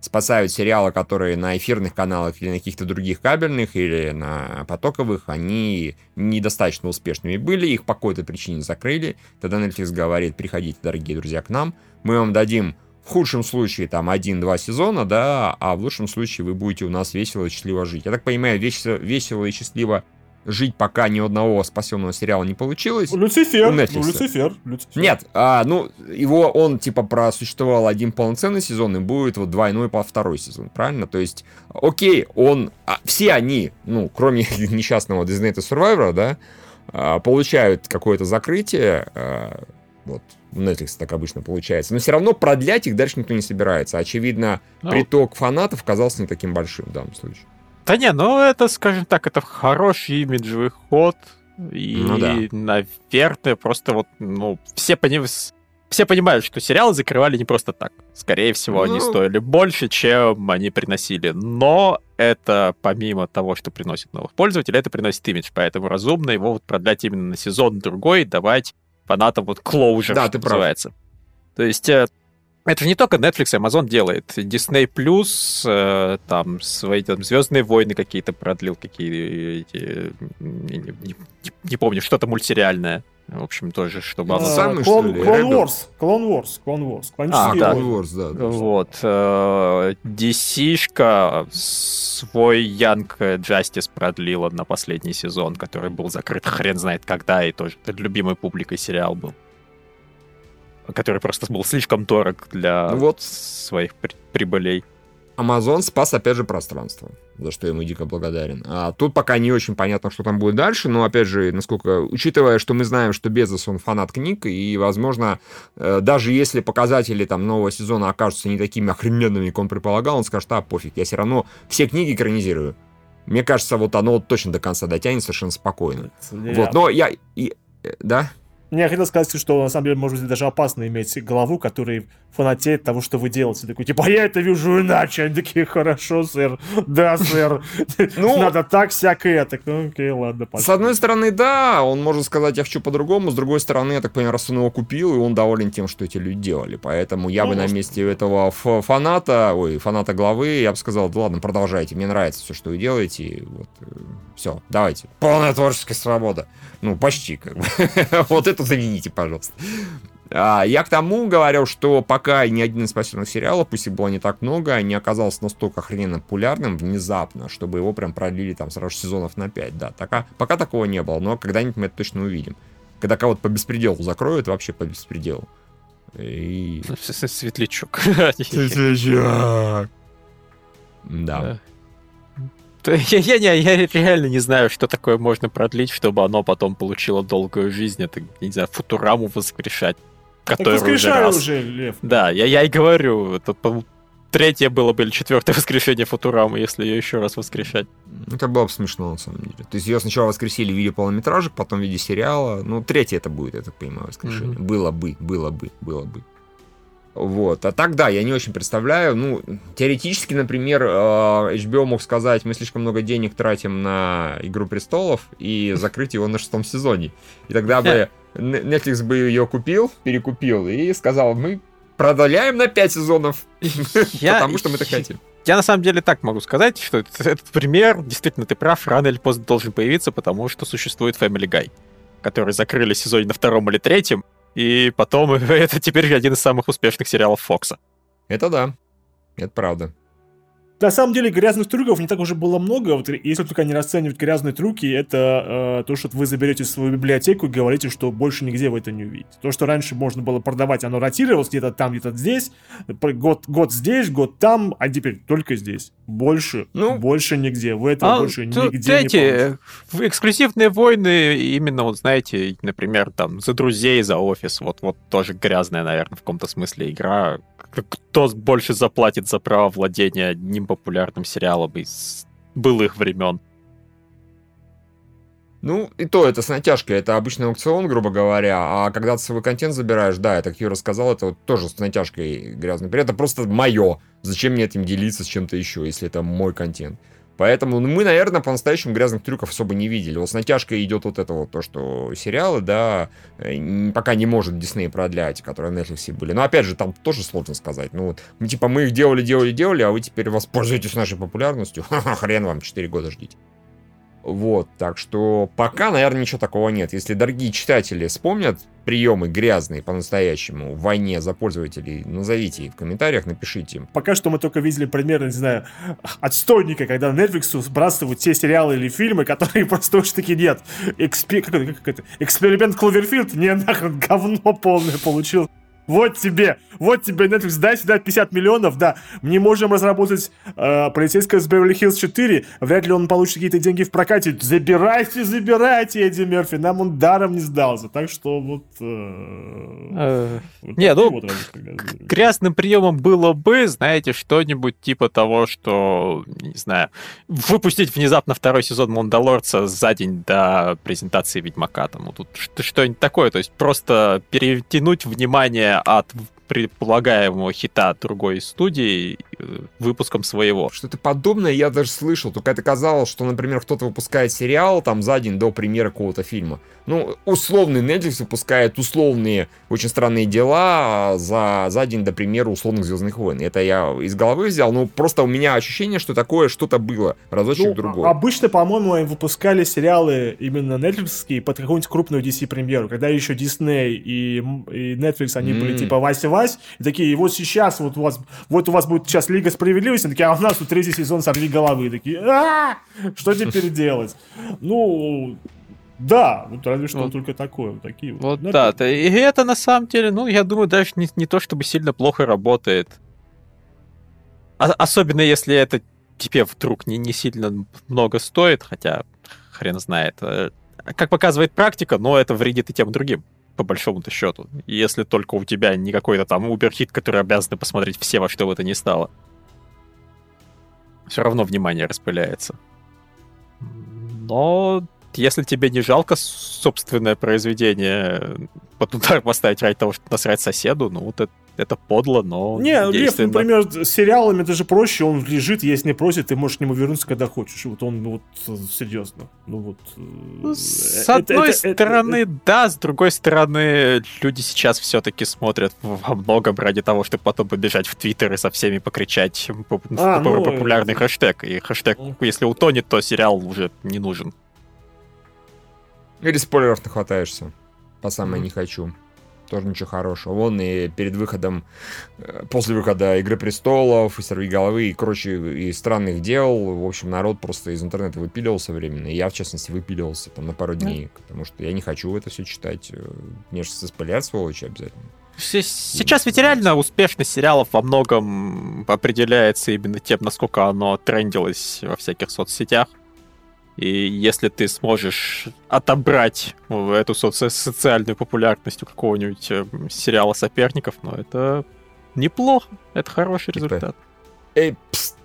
Спасают сериалы, которые на эфирных каналах или на каких-то других кабельных, или на потоковых, они недостаточно успешными были, их по какой-то причине закрыли. Тогда Netflix говорит, приходите, дорогие друзья, к нам, мы вам дадим в худшем случае там один-два сезона, да, а в лучшем случае вы будете у нас весело и счастливо жить. Я так понимаю, весело, весело и счастливо жить, пока ни одного спасенного сериала не получилось. Люцифер, ну, Люцифер, Люцифер. Нет, а, ну, его, он, типа, просуществовал один полноценный сезон, и будет вот двойной по второй сезон, правильно? То есть, окей, он, а, все они, ну, кроме несчастного Designated Survivor, да, а, получают какое-то закрытие, а, вот, в Netflix так обычно получается. Но все равно продлять их дальше никто не собирается. Очевидно, ну, приток фанатов казался не таким большим в данном случае. Да не, ну это, скажем так, это хороший имиджевый ход. И, ну, да. наверное, просто вот, ну, все, пони... все понимают, что сериалы закрывали не просто так. Скорее всего, ну... они стоили больше, чем они приносили. Но это, помимо того, что приносит новых пользователей, это приносит имидж. Поэтому разумно его вот продлять именно на сезон другой, давать фанатам вот closure, да, ты называется. То есть, э, Это же не только Netflix, Amazon делает. Disney Plus, э, там, свои там, Звездные войны какие-то продлил, какие эти, не, не, не, не помню, что-то мультсериальное. В общем, тоже, чтобы. А, самый, Clone, что ли, Rebel? Wars, Clone Wars, Clone Wars. А, да. войны. Wars, да. Вот. э, DC-шка свой Young Justice продлила на последний сезон, который был закрыт хрен знает когда, и тоже любимой публикой сериал был. Который просто был слишком дорог для Ну вот. своих при- прибылей. Amazon спас, опять же, пространство, за что ему дико благодарен. А тут пока не очень понятно, что там будет дальше, но, опять же, насколько, учитывая, что мы знаем, что Безос, он фанат книг, и, возможно, э, даже если показатели там нового сезона окажутся не такими охрененными, как он предполагал, он скажет, а, пофиг, я все равно все книги экранизирую. Мне кажется, вот оно вот точно до конца дотянет совершенно спокойно. Вот, но я... и- э, да? Не, я хотел сказать, что на самом деле, может быть, даже опасно иметь голову, который фанатеет того, что вы делаете. Такой, типа, «А я это вижу иначе. Они такие, хорошо, сэр. Да, сэр. Ну- Надо так, всякое. Так, ну, окей, ладно, С пошли». одной стороны, да, он может сказать, я хочу по-другому. С другой стороны, я так понимаю, раз он его купил, и он доволен тем, что эти люди делали. Поэтому я Ну, бы на может. месте этого фаната, ой, фаната главы, я бы сказал, да ладно, продолжайте, мне нравится все, что вы делаете. Вот, все, давайте. Полная творческая свобода. Ну, почти, как бы. Вот это замените, пожалуйста. А, я к тому говорил, что пока ни один из спасенных сериалов, пусть их было не так много, не оказался настолько охрененно популярным внезапно, чтобы его прям продлили там сразу сезонов на 5. Да, пока, пока такого не было, но когда-нибудь мы это точно увидим. Когда кого-то по беспределу закроют, вообще по беспределу. И... Светлячок. Да. Я, я, не- я реально не знаю, что такое можно продлить, чтобы оно потом получило долгую жизнь. Это, не знаю, Футураму воскрешать. Так Которую уже раз. уже, Лев. Да, я, я и говорю, это по- третье было бы или четвертое воскрешение Футурамы, если ее еще раз воскрешать. Это было бы смешно, на самом деле. То есть ее сначала воскресили в виде полнометражек, потом в виде сериала. Ну, третье это будет, я так понимаю, воскрешение. Мгм. Было бы, было бы, было бы. Вот. А так, да, я не очень представляю. Ну, теоретически, например, э, HBO мог сказать, мы слишком много денег тратим на Игру Престолов и закрыть его на шестом сезоне. И тогда бы Netflix бы ее купил, перекупил и сказал, мы продоляем на 5 сезонов, Я- потому что мы так хотим. Я на самом деле так могу сказать, что этот, этот пример, действительно, ты прав, рано или поздно должен появиться, потому что существует Family Guy, который закрыли в сезоне на втором или третьем, и потом это теперь один из самых успешных сериалов Фокса. Это да. Это правда. На самом деле грязных трюков не так уже было много. Вот если только не расценивать грязные трюки, это э, то, что вы заберете свою библиотеку и говорите, что больше нигде вы это не увидите. То, что раньше можно было продавать, оно ротировалось где-то там, где-то здесь, год, год здесь, год там, а теперь только здесь. Больше, Ну, больше нигде. Вы этого А, больше тут нигде не эти э, в- эксклюзивные войны, именно, вот знаете, например, там, за друзей, за офис, вот, вот тоже грязная, наверное, в каком-то смысле игра. Кто больше заплатит за право владения одним популярным сериалом из былых времен? Ну, и то это с натяжкой, это обычный аукцион, грубо говоря, а когда ты свой контент забираешь, да, это, как Юра сказал, это вот тоже с натяжкой грязный. Это просто мое. Зачем мне этим делиться с чем-то еще, если это мой контент? Поэтому ну, мы, наверное, по-настоящему грязных трюков особо не видели. Вот с натяжкой идет вот это вот то, что сериалы, да, э, пока не может Disney продлять, которые на Netflix были. Но опять же, там тоже сложно сказать. Ну вот, ну, типа мы их делали, делали, делали, а вы теперь воспользуетесь нашей популярностью. Ха-ха, хрен вам, 4 года ждите. Вот, так что пока, наверное, ничего такого нет. Если дорогие читатели вспомнят приемы грязные по-настоящему в войне за пользователей, назовите их в комментариях, напишите им. Пока что мы только видели примерно, не знаю, отстойника, когда Netflix сбрасывают те сериалы или фильмы, которые просто уж таки нет. Экспе- как это? Эксперимент Кловерфилд? Не, нахрен, говно полное получил. Вот тебе, вот тебе Netflix, дай сюда 50 миллионов, да, мы можем разработать э, полицейское с Беверли-Хиллз 4, вряд ли он получит какие-то деньги в прокате, забирайте, забирайте, Эдди Мерфи, нам он даром не сдался, так что вот... э, вот Не, ну, вот Грязным приемом было бы, знаете, что-нибудь типа того, что, не знаю, выпустить внезапно второй сезон Мандалорца за день до презентации Ведьмака. Там, вот тут что- что-нибудь такое. То есть просто перетянуть внимание от предполагаемого хита другой студии э, выпуском своего. Что-то подобное я даже слышал, только это казалось, что, например, кто-то выпускает сериал там за день до премьеры какого-то фильма. Ну, условный Netflix выпускает условные очень странные дела за, за день до премьеры условных Звездных войн. Это я из головы взял, ну просто у меня ощущение, что такое что-то было разочек Ну, другой. Обычно, по-моему, они выпускали сериалы именно Netflix под какую-нибудь крупную DC-премьеру, когда еще Disney и, и Netflix, они были М. типа Вася-Вась, и такие, и вот сейчас вот у вас, вот у вас будет сейчас Лига Справедливости, они такие, а у нас тут третий сезон «Сорви головы», такие, «А, что теперь делать? Ну, да, вот разве что Вот. только такое, вот такие вот. Вот Ну, да, это- то- и это на самом деле, ну, я думаю, даже не, не то чтобы сильно плохо работает. А- особенно если это тебе вдруг не, не сильно много стоит, хотя хрен знает. Э, Как показывает практика, но это вредит и тем и другим, по большому-то счету. Если только у тебя не какой-то там уберхит, который обязаны посмотреть все во что бы то ни стало. Все равно внимание распыляется. Но если тебе не жалко собственное произведение под удар поставить ради того, чтобы насрать соседу, ну вот это, это подло, но Не, Лев, действенно. например, с сериалами это же проще, он лежит, если не просит, ты можешь к нему вернуться, когда хочешь. Вот он, ну, вот, э, серьезно. Ну вот... э, Ну, С это- одной это- это- стороны, да, с другой стороны, люди сейчас все-таки смотрят во многом ради того, чтобы потом побежать в Твиттер и со всеми покричать А, поп- ну, популярный э, хэштег. И хэштег, Мгм. если утонет, то сериал уже не нужен. Или спойлеров нахватаешься. По самое Мгм. не хочу. Тоже ничего хорошего. Вон и перед выходом, э, после выхода Игры Престолов, и Сорви головы, и, короче, и странных дел, в общем, народ просто из интернета выпиливался временно. И я, в частности, выпиливался там на пару дней, потому что я не хочу это все читать. э, Мне же спойлерят, сволочи, обязательно. Се- Сейчас ведь реально успешность сериалов во многом определяется именно тем, насколько оно трендилось во всяких соцсетях. И если ты сможешь отобрать ну, эту соци- социальную популярность у какого-нибудь э, сериала соперников, ну это неплохо, это хороший Типа, результат. Эй, пст,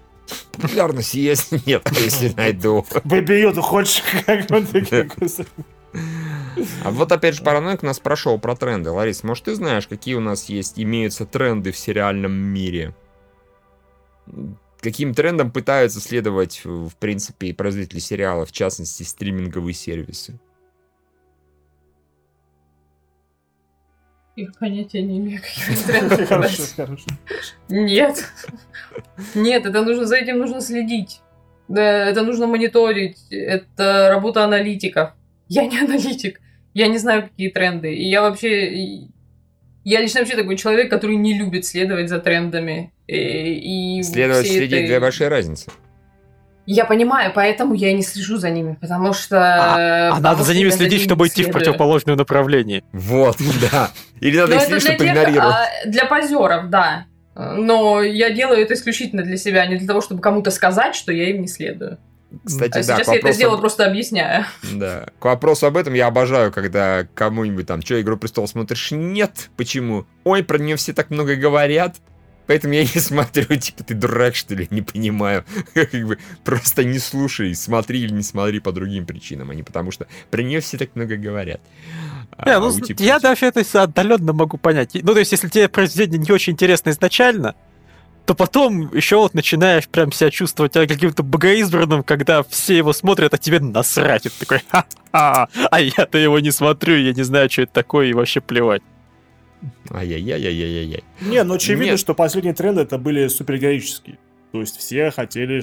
популярность есть? Нет, а если найду. Бэби Йоду хочешь? Как А вот опять же параноик нас прошел про тренды. Ларис, может ты знаешь, какие у нас есть, имеются тренды в сериальном мире? Каким трендам пытаются следовать, в принципе, и производители сериалов, в частности, стриминговые сервисы? Я понятия не имею, каких трендов Хорошо, брать. хорошо. Нет. Нет, это нужно, за этим нужно следить. Это нужно мониторить. Это работа аналитиков. Я не аналитик. Я не знаю, какие тренды. И я вообще... Я лично вообще такой человек, который не любит следовать за трендами. И, и Следовать следить этой- для большой разницы. Я понимаю, поэтому я и не слежу за ними, потому что... А потому надо за ними следить, ними чтобы идти в следую. противоположное направление. Вот, да. Или надо их тех, игнорировать. а, для позеров, да. Но я делаю это исключительно для себя, не для того, чтобы кому-то сказать, что я им не следую. Кстати, А да, сейчас я это сделала, об- просто объясняя. Да. К вопросу об этом я обожаю, когда кому-нибудь там, что, Игру престолов смотришь? Нет. Почему? Ой, про нее все так много говорят. Поэтому я не смотрю, типа, ты дурак, что ли, не понимаю. Как бы просто не слушай, смотри или не смотри по другим причинам, а не потому что про нее все так много говорят. А Не, ну, у типа- я даже это отдаленно могу понять. Ну, то есть, если тебе произведение не очень интересно изначально, то потом еще вот начинаешь прям себя чувствовать а, каким-то богоизбранным, когда все его смотрят, а тебе насрать. И ты такой, ха-ха, а я-то его не смотрю, я не знаю, что это такое, и вообще плевать. Ай-яй-яй-яй-яй-яй. Не, ну очевидно, Нет. что последние тренды это были супергероические. То есть все хотели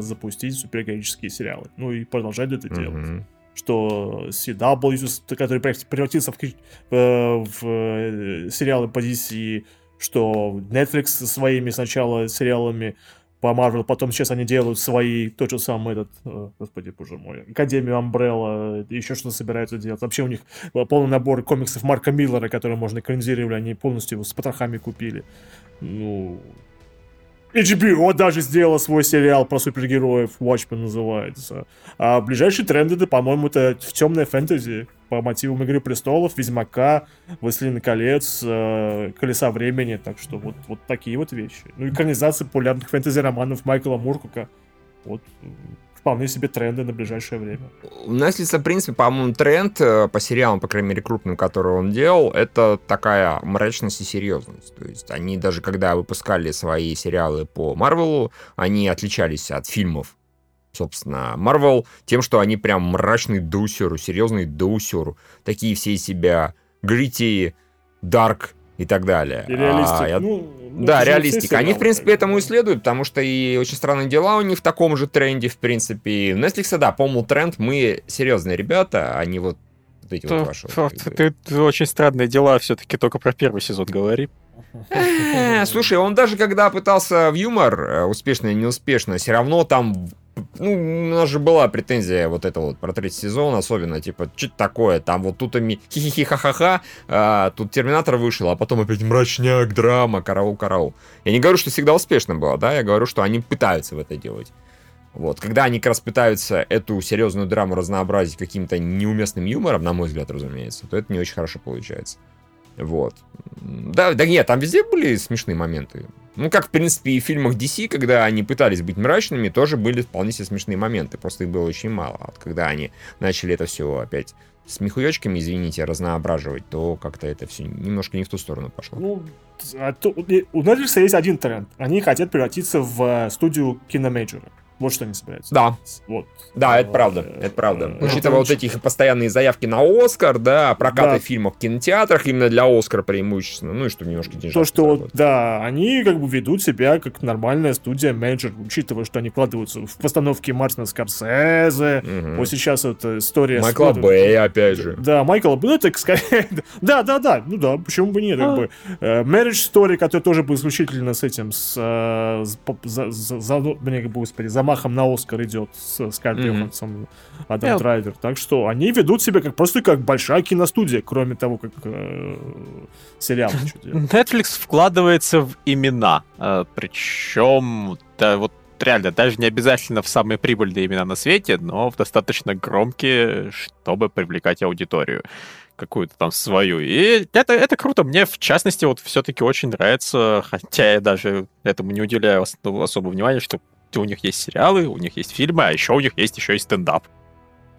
запустить супергероические сериалы. Ну и продолжать это делать. Мгм. Что CW, который прев- превратился в, э, в, э, сериалы по DC, что Netflix со своими сначала сериалами по Marvel, потом сейчас они делают свои, тот же самый этот, э, господи, боже мой, Академию Umbrella, еще что собираются делать. Вообще у них э, полный набор комиксов Марка Миллера, которые можно экранизировали, они полностью его с потрохами купили. Ну, HBO даже сделала свой сериал про супергероев, Watchmen называется. А ближайшие тренды, это, по-моему, это в темное фэнтези по мотивам Игры Престолов, Ведьмака, Властелин колец, э, Колеса времени. Так что вот, вот такие вот вещи. Ну, экранизация популярных фэнтези-романов Майкла Муркука. Вот, м, вполне себе тренды на ближайшее время. У Netflix, в принципе, по-моему, тренд э, по сериалам, по крайней мере, крупным, которые он делал, это такая мрачность и серьезность. То есть они даже когда выпускали свои сериалы по Марвелу, они отличались от фильмов собственно, Марвел тем, что они прям мрачный дусер, серьезный дусер, такие все из себя грити, дарк и так далее. И реалистик. А, я- Ну, ну, да, все Они, в принципе, этому и следуют, потому что и очень странные дела у них в таком же тренде, в принципе. И У Netflix, да, по-моему, тренд, мы серьезные ребята, а не вот, вот эти вот То- ваши. вот, то- как бы. Ты, ты очень странные дела все-таки только про первый сезон говори. Э, Слушай, он даже когда пытался в юмор, э, успешно или неуспешно, все равно там... Ну, у нас же была претензия вот это вот про третий сезон, особенно, типа, что такое, там вот тут ими хихихи ха-ха-ха, а, тут Терминатор вышел, а потом опять мрачняк, драма, караул-караул. Я не говорю, что всегда успешно было, да, я говорю, что они пытаются в это делать. Вот, когда они как раз пытаются эту серьезную драму разнообразить каким-то неуместным юмором, на мой взгляд, разумеется, то это не очень хорошо получается. Вот. Да, да нет, там везде были смешные моменты. Ну, как, в принципе, и в фильмах DC, когда они пытались быть мрачными, тоже были вполне себе смешные моменты. Просто их было очень мало. А вот когда они начали это все опять смехуёчками, извините, разноображивать, то как-то это все немножко не в ту сторону пошло. Ну, а у Netflix есть один тренд. Они хотят превратиться в э, студию киномейджора. Вот что они собираются. Да, Вот. да, это Э, правда, это правда. э, Учитывая вот эти их постоянные заявки на Оскар, да, прокаты фильмов в кинотеатрах именно для Оскара преимущественно, ну и чтобы немножко денежок То, что, вот, да, они как бы ведут себя как нормальная студия менеджер, учитывая, что они вкладываются в постановки Мартина Скорсезе. Мгм. Вот сейчас вот э, история... с- Майкла Бэя, опять же. Да, Майкл, ну это скорее... Да, да, да, ну да, почему бы нет, А. как бы. Э, Marriage Story, который тоже был исключительно с этим, с... э, с за, за, за- мне, господи, замахом на Оскар идет с Скарлетт Мгм. Йоханссон, Адам Я- Драйвер. Так что они ведут себя как просто как большая киностудия, кроме того, как э, сериал. Netflix вкладывается в имена. Причем, да, вот реально, даже не обязательно в самые прибыльные имена на свете, но в достаточно громкие, чтобы привлекать аудиторию какую-то там свою. И это, это круто. Мне, в частности, вот все-таки очень нравится, хотя я даже этому не уделяю ос- особого внимания, что у них есть сериалы, у них есть фильмы, а еще у них есть еще и стендап.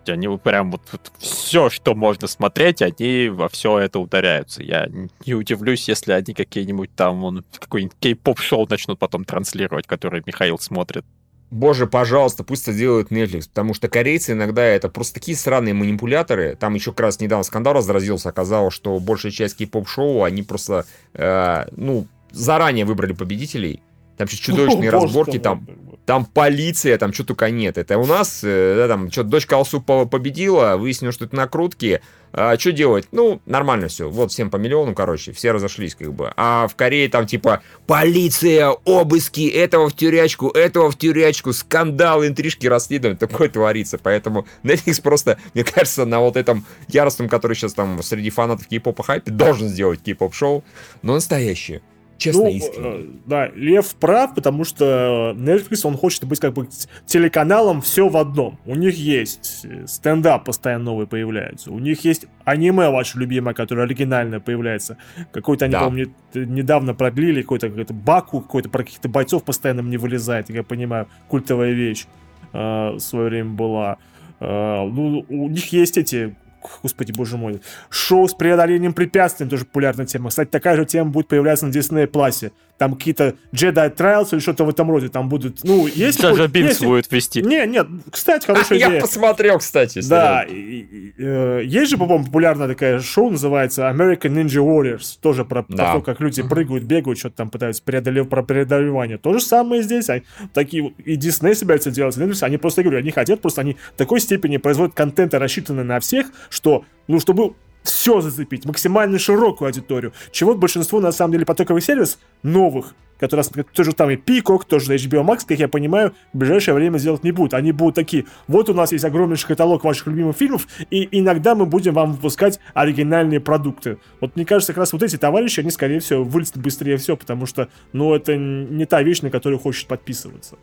Они вот прям вот, все, что можно смотреть, они во все это ударяются. Я не удивлюсь, если они какие-нибудь там, какой-нибудь кей-поп-шоу начнут потом транслировать, который Михаил смотрит. Боже, пожалуйста, пусть это делает Netflix, потому что корейцы иногда это просто такие сраные манипуляторы. Там еще как раз недавно скандал разразился, оказалось, что большая часть кей-поп-шоу, они просто, э, ну, заранее выбрали победителей. Там сейчас чудовищные Боже разборки, там там полиция, там что только нет. Это у нас, э, да, там, что дочка Алсу по- победила, выяснилось, что это накрутки. А, что делать? Ну, нормально все. Вот всем по миллиону, короче, все разошлись, как бы. А в Корее там, типа, полиция, обыски, этого в тюрячку, этого в тюрячку, скандал, интрижки, расследования, такое творится. Поэтому Netflix просто, мне кажется, на вот этом яростном, который сейчас там среди фанатов кей-попа хайпе, должен сделать кей-поп-шоу, но настоящее. Честно, Ну, искренне. э, да, Лев прав, потому что Netflix, он хочет быть как бы телеканалом все в одном. У них есть э, стендап постоянно новый появляется. У них есть аниме ваше любимое, которое оригинальное появляется. Какой-то они, Да. по-моему, не- недавно продлили, какой-то какой Баку, какой-то про каких-то бойцов постоянно мне вылезает, я понимаю, культовая вещь э, в свое время была. Э, ну, у них есть эти Господи, боже мой. Шоу с преодолением препятствий, тоже популярная тема. Кстати, такая же тема будет появляться на Disney Plus. Там какие-то Jedi Trials или что-то в этом роде. Там будут, ну, есть... Даже есть- будет вести. Не, нет, кстати, хорошая Я идея. посмотрел, кстати. Да, сериал. и- и- э, есть же, по-моему, популярная такая шоу, называется American Ninja Warriors. Тоже про, то, как люди прыгают, бегают, что-то там пытаются преодолевать, про преодолевание. То же самое здесь. Они, такие, вот- и Disney собирается делать, они просто, я говорю, они хотят, просто они в такой степени производят контента, рассчитанный на всех, что, ну, чтобы все зацепить, максимально широкую аудиторию. Чего большинство, на самом деле, потоковых сервисов новых, которые тоже там и Peacock, тоже HBO Max, как я понимаю, в ближайшее время сделать не будут. Они будут такие, вот у нас есть огромнейший каталог ваших любимых фильмов, и иногда мы будем вам выпускать оригинальные продукты. Вот мне кажется, как раз вот эти товарищи, они, скорее всего, вылезут быстрее всего, потому что, ну, это не та вещь, на которую хочешь подписываться.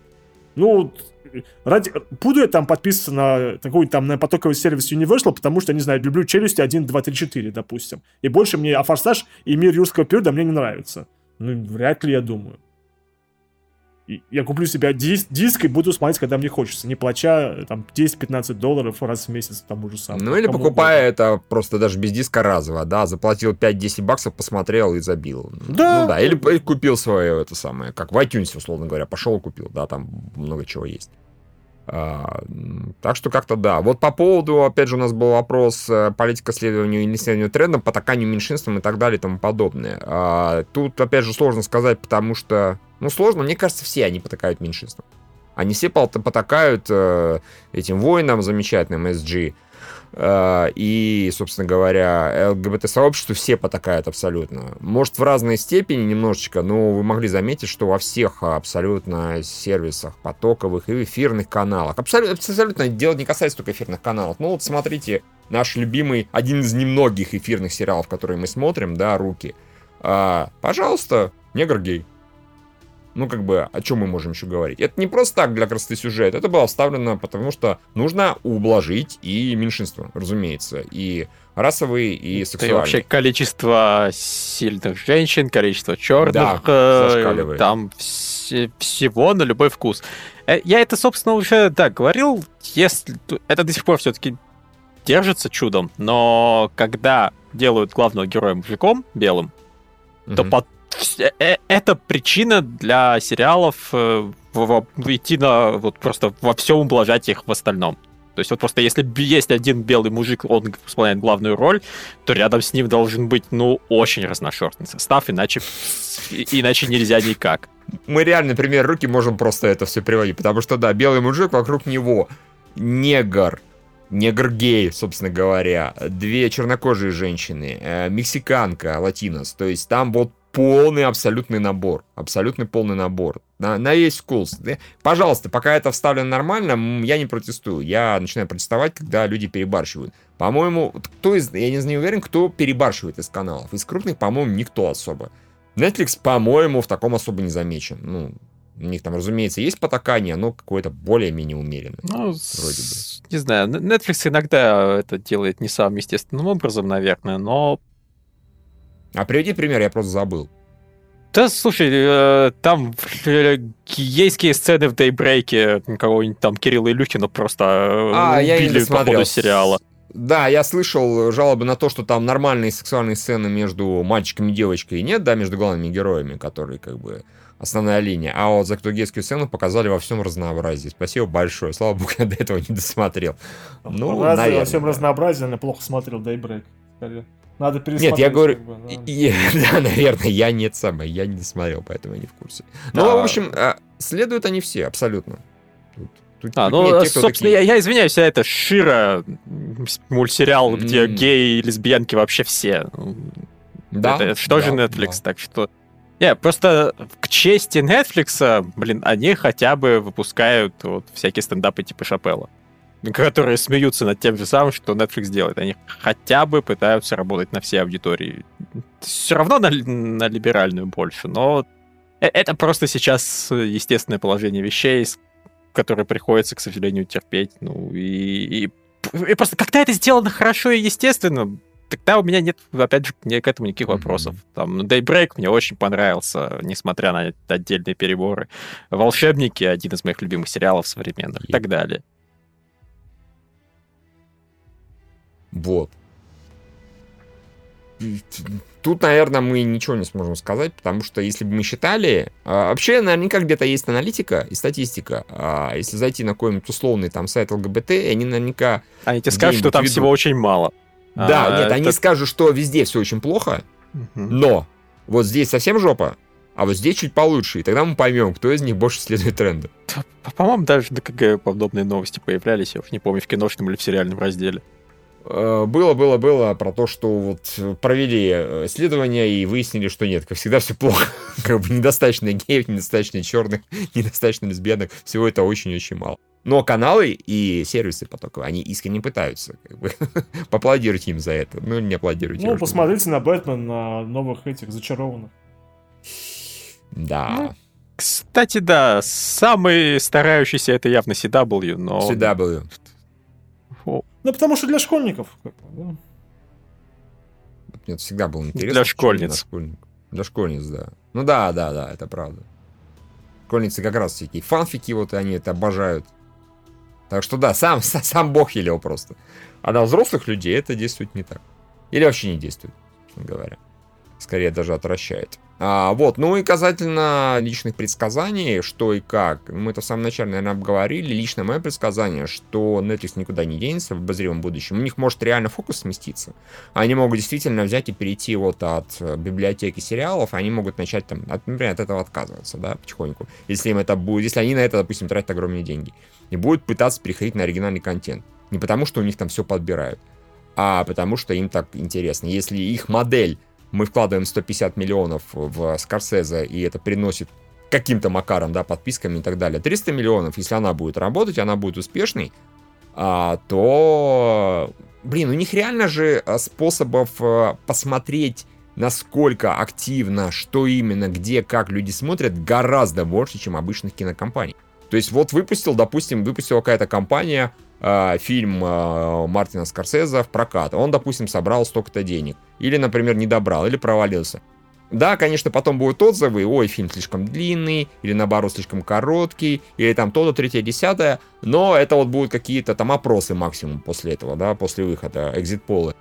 Ну, ради... буду я там подписываться на такой там на потоковый сервис Universal, потому что, не знаю, люблю челюсти 1, 2, 3, 4, допустим. И больше мне а Форсаж и Мир юрского периода мне не нравится. Ну, вряд ли, я думаю. И я куплю себе диск, диск и буду смотреть, когда мне хочется, не плача там 10-15 долларов раз в месяц тому же самому. Ну или покупая угодно. это просто даже без диска разово, да, заплатил 5-10 баксов, посмотрел и забил. Да. Ну да, или п- купил свое это самое, как в iTunes, условно говоря, пошел и купил, да, там много чего есть. А, так что как-то да. Вот по поводу, опять же, у нас был вопрос э, политика следования или следования трендам, потаканию меньшинствам и так далее и тому подобное. А, тут, опять же, сложно сказать, потому что, ну, сложно, мне кажется, все они потакают меньшинствам. Они все пот- потакают э, этим воинам замечательным, SG. Э, И, собственно говоря, ЛГБТ-сообществу все потакают абсолютно. Может, в разной степени немножечко, но вы могли заметить, что во всех абсолютно сервисах потоковых и эфирных каналах. Абсолютно, абсолютно дело не касается только эфирных каналов. Ну вот смотрите, наш любимый, один из немногих эфирных сериалов, которые мы смотрим, да, «Руки». А, пожалуйста, негр гей. Ну, как бы, о чем мы можем еще говорить? Это не просто так для красоты сюжета, это было вставлено, потому что нужно ублажить и меньшинство, разумеется, и расовые, и и сексуальные. вообще количество сильных женщин, количество черных, Да, э, там все- всего на любой вкус. Э, Я это, собственно, уже, да, говорил, если это до сих пор все-таки держится чудом, но когда делают главного героя мужиком белым, то Мгм. Э, э, это причина для сериалов э, идти на вот просто во всем ублажать их в остальном. То есть вот просто если есть один белый мужик, он исполняет главную роль, то рядом с ним должен быть, ну, очень разношерстный состав, иначе, иначе нельзя никак. мы реально, например, руки можем просто это все приводить, потому что, да, белый мужик, вокруг него негр, негр-гей, собственно говоря, две чернокожие женщины, э, мексиканка, латинос, то есть там вот полный абсолютный набор, абсолютный полный набор, на, на весь вкус. Да? Пожалуйста, пока это вставлено нормально, я не протестую, я начинаю протестовать, когда люди перебарщивают. По-моему, кто из, я не не уверен, кто перебарщивает из каналов, из крупных, по-моему, никто особо. Netflix, по-моему, в таком особо не замечен. Ну, у них там, разумеется, есть потакание, но какое-то более-менее умеренное. Ну, Вроде с- не знаю, Netflix иногда это делает не самым естественным образом, наверное, но А приведи пример, я просто забыл. Да, слушай, э, там э, гейские сцены в Дейбрейке кого-нибудь там Кирилла Илюхина просто э, А, я не убили по ходу сериала. Да, я слышал жалобы на то, что там нормальные сексуальные сцены между мальчиком и девочкой нет, да, между главными героями, которые как бы основная линия. А вот за кто гейскую сцену показали во всем разнообразии. Спасибо большое. Слава богу, я до этого не досмотрел. Ну, Разное наверное, во всем разнообразии, я плохо смотрел Daybreak. скорее. Надо пересмотреть. Нет, я говорю, как бы, да. и- да, наверное, я нет самое, я не смотрел, поэтому я не в курсе. Ну, Да. в общем, а, следуют они все, абсолютно. Тут- тут- А, ну, нет кто собственно, такие. я, я извиняюсь, а это Шира, мультсериал, где М. геи и лесбиянки вообще все. Да, это, это что же да, Netflix, да. так что... Не, просто к чести Netflix, блин, они хотя бы выпускают вот всякие стендапы типа Шапелла, которые смеются над тем же самым, что Netflix делает. Они хотя бы пытаются работать на все аудитории. Все равно на, на либеральную больше, но э- это просто сейчас естественное положение вещей, которые приходится, к сожалению, терпеть. Ну и, и, и просто когда это сделано хорошо и естественно, тогда у меня нет, опять же, ни- к этому никаких вопросов. Там Daybreak мне очень понравился, несмотря на отдельные переборы. Волшебники один из моих любимых сериалов современных и так далее. Вот. Тут, наверное, мы ничего не сможем сказать, потому что если бы мы считали... а, Вообще, наверняка где-то есть аналитика и статистика. А Если зайти на какой-нибудь условный там сайт ЛГБТ, они наверняка... Они тебе скажут, что там ведут. всего очень мало. Да, А, нет, они это- скажут, что везде все очень плохо, Мгм. но вот здесь совсем жопа, а вот здесь чуть получше, и тогда мы поймем, кто из них больше следует тренду. По- По-моему, даже на КГ подобные новости появлялись, я уж не помню, в киношном или в сериальном разделе. Э, Было, было, было про то, что вот провели э, исследования и выяснили, что нет, как всегда все плохо. Как бы недостаточно геев, недостаточно черных, недостаточно лесбиянок. Всего это очень-очень мало. Но каналы и сервисы потоковые, они искренне пытаются. Как бы. Поаплодируйте им за это. Ну, не аплодируйте. Ну, посмотрите на Бэтмен, на новых этих зачарованных. Да. Ну, Кстати, да, самый старающийся это явно CW, но... CW. Ну, потому что для школьников. как бы, да. Мне это всегда было интересно. Для школьниц. Для школьников. Для школьниц, да. Ну да, да, да, это правда. Школьницы как раз всякие фанфики, вот они это обожают. Так что да, сам, сам бог велел просто. А на взрослых людей это действует не так. Или вообще не действует, говоря. Скорее даже отвращает. А, вот, ну и касательно личных предсказаний, что и как. Мы это в самом начале, наверное, обговорили. Лично мое предсказание, что Netflix никуда не денется в обозримом будущем. У них может реально фокус сместиться. Они могут действительно взять и перейти вот от э, библиотеки сериалов, они могут начать там, от, например, от этого отказываться, да, потихоньку. Если им это будет, если они на это, допустим, тратят огромные деньги. И будут пытаться переходить на оригинальный контент. Не потому, что у них там все подбирают, а потому, что им так интересно. Если их модель мы вкладываем 150 миллионов в Скорсезе, и это приносит каким-то макаром, да, подписками и так далее, 300 миллионов, если она будет работать, она будет успешной, а, то, блин, у них реально же а, способов а, посмотреть насколько активно, что именно, где, как люди смотрят, гораздо больше, чем обычных кинокомпаний. То есть вот выпустил, допустим, выпустила какая-то компания э, фильм э, Мартина Скорсезе в прокат. Он, допустим, собрал столько-то денег. Или, например, не добрал, или провалился. Да, конечно, потом будут отзывы, ой, фильм слишком длинный, или наоборот, слишком короткий, или там то-то, третье, десятое, но это вот будут какие-то там опросы максимум после этого, да, после выхода, экзит-полы.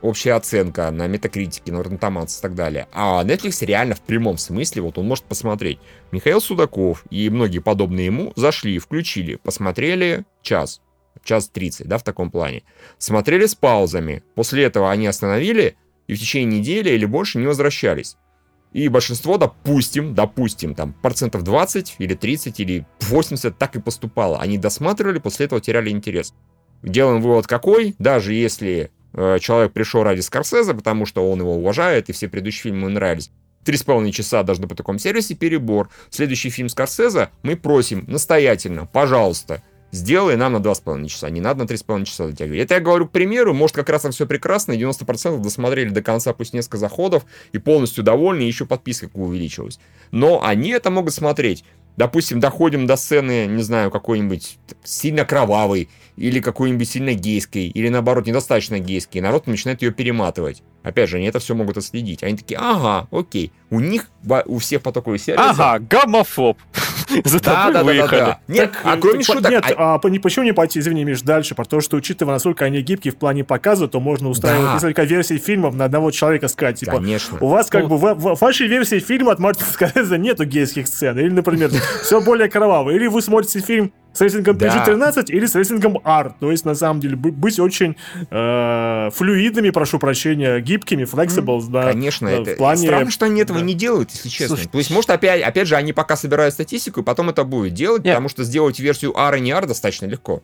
Общая оценка на метакритике, на Tomatoes и так далее. А Netflix реально в прямом смысле, вот он может посмотреть. Михаил Судаков и многие подобные ему зашли, включили, посмотрели час, час 30, да, в таком плане. Смотрели с паузами. После этого они остановили и в течение недели или больше не возвращались. И большинство, допустим, допустим, там, процентов 20 или 30 или 80 так и поступало. Они досматривали, после этого теряли интерес. Делаем вывод какой? Даже если э, человек пришел ради Скорсезе, потому что он его уважает, и все предыдущие фильмы ему нравились, Три с половиной часа должно быть в таком сервисе, перебор. Следующий фильм Скорсезе мы просим настоятельно, пожалуйста, сделай нам на 2,5 часа, не надо на 3,5 часа дотягивать. Это я говорю к примеру, может как раз там все прекрасно, 90% досмотрели до конца, пусть несколько заходов, и полностью довольны, и еще подписка увеличилась. Но они это могут смотреть. Допустим, доходим до сцены, не знаю, какой-нибудь сильно кровавой, или какой-нибудь сильно гейской, или наоборот, недостаточно гейской, и народ начинает ее перематывать. Опять же, они это все могут отследить. Они такие, ага, окей. У них, у всех по такой. Ага, гомофоб. За да, да, да, да, Нет, а кроме шуток... Нет, а, почему не пойти, извини, Миш, дальше? Потому что, учитывая, насколько они гибкие в плане показа, то можно устраивать несколько версий фильмов на одного человека сказать, типа, Конечно. у вас как ну, бы в, вашей версии фильма от Мартина Скорсезе нету гейских сцен. Или, например, все более кровавое. Или вы смотрите фильм с рейтингом да. PG-13 или с рейтингом R. То есть, на самом деле, быть очень э, флюидными, прошу прощения, гибкими, flexible, mm, да. Конечно, э, это плане... странно, что они этого да. не делают, если честно. Слушай, То есть, может, опять, опять же, они пока собирают статистику, и потом это будет делать, Нет. потому что сделать версию R и не R достаточно легко.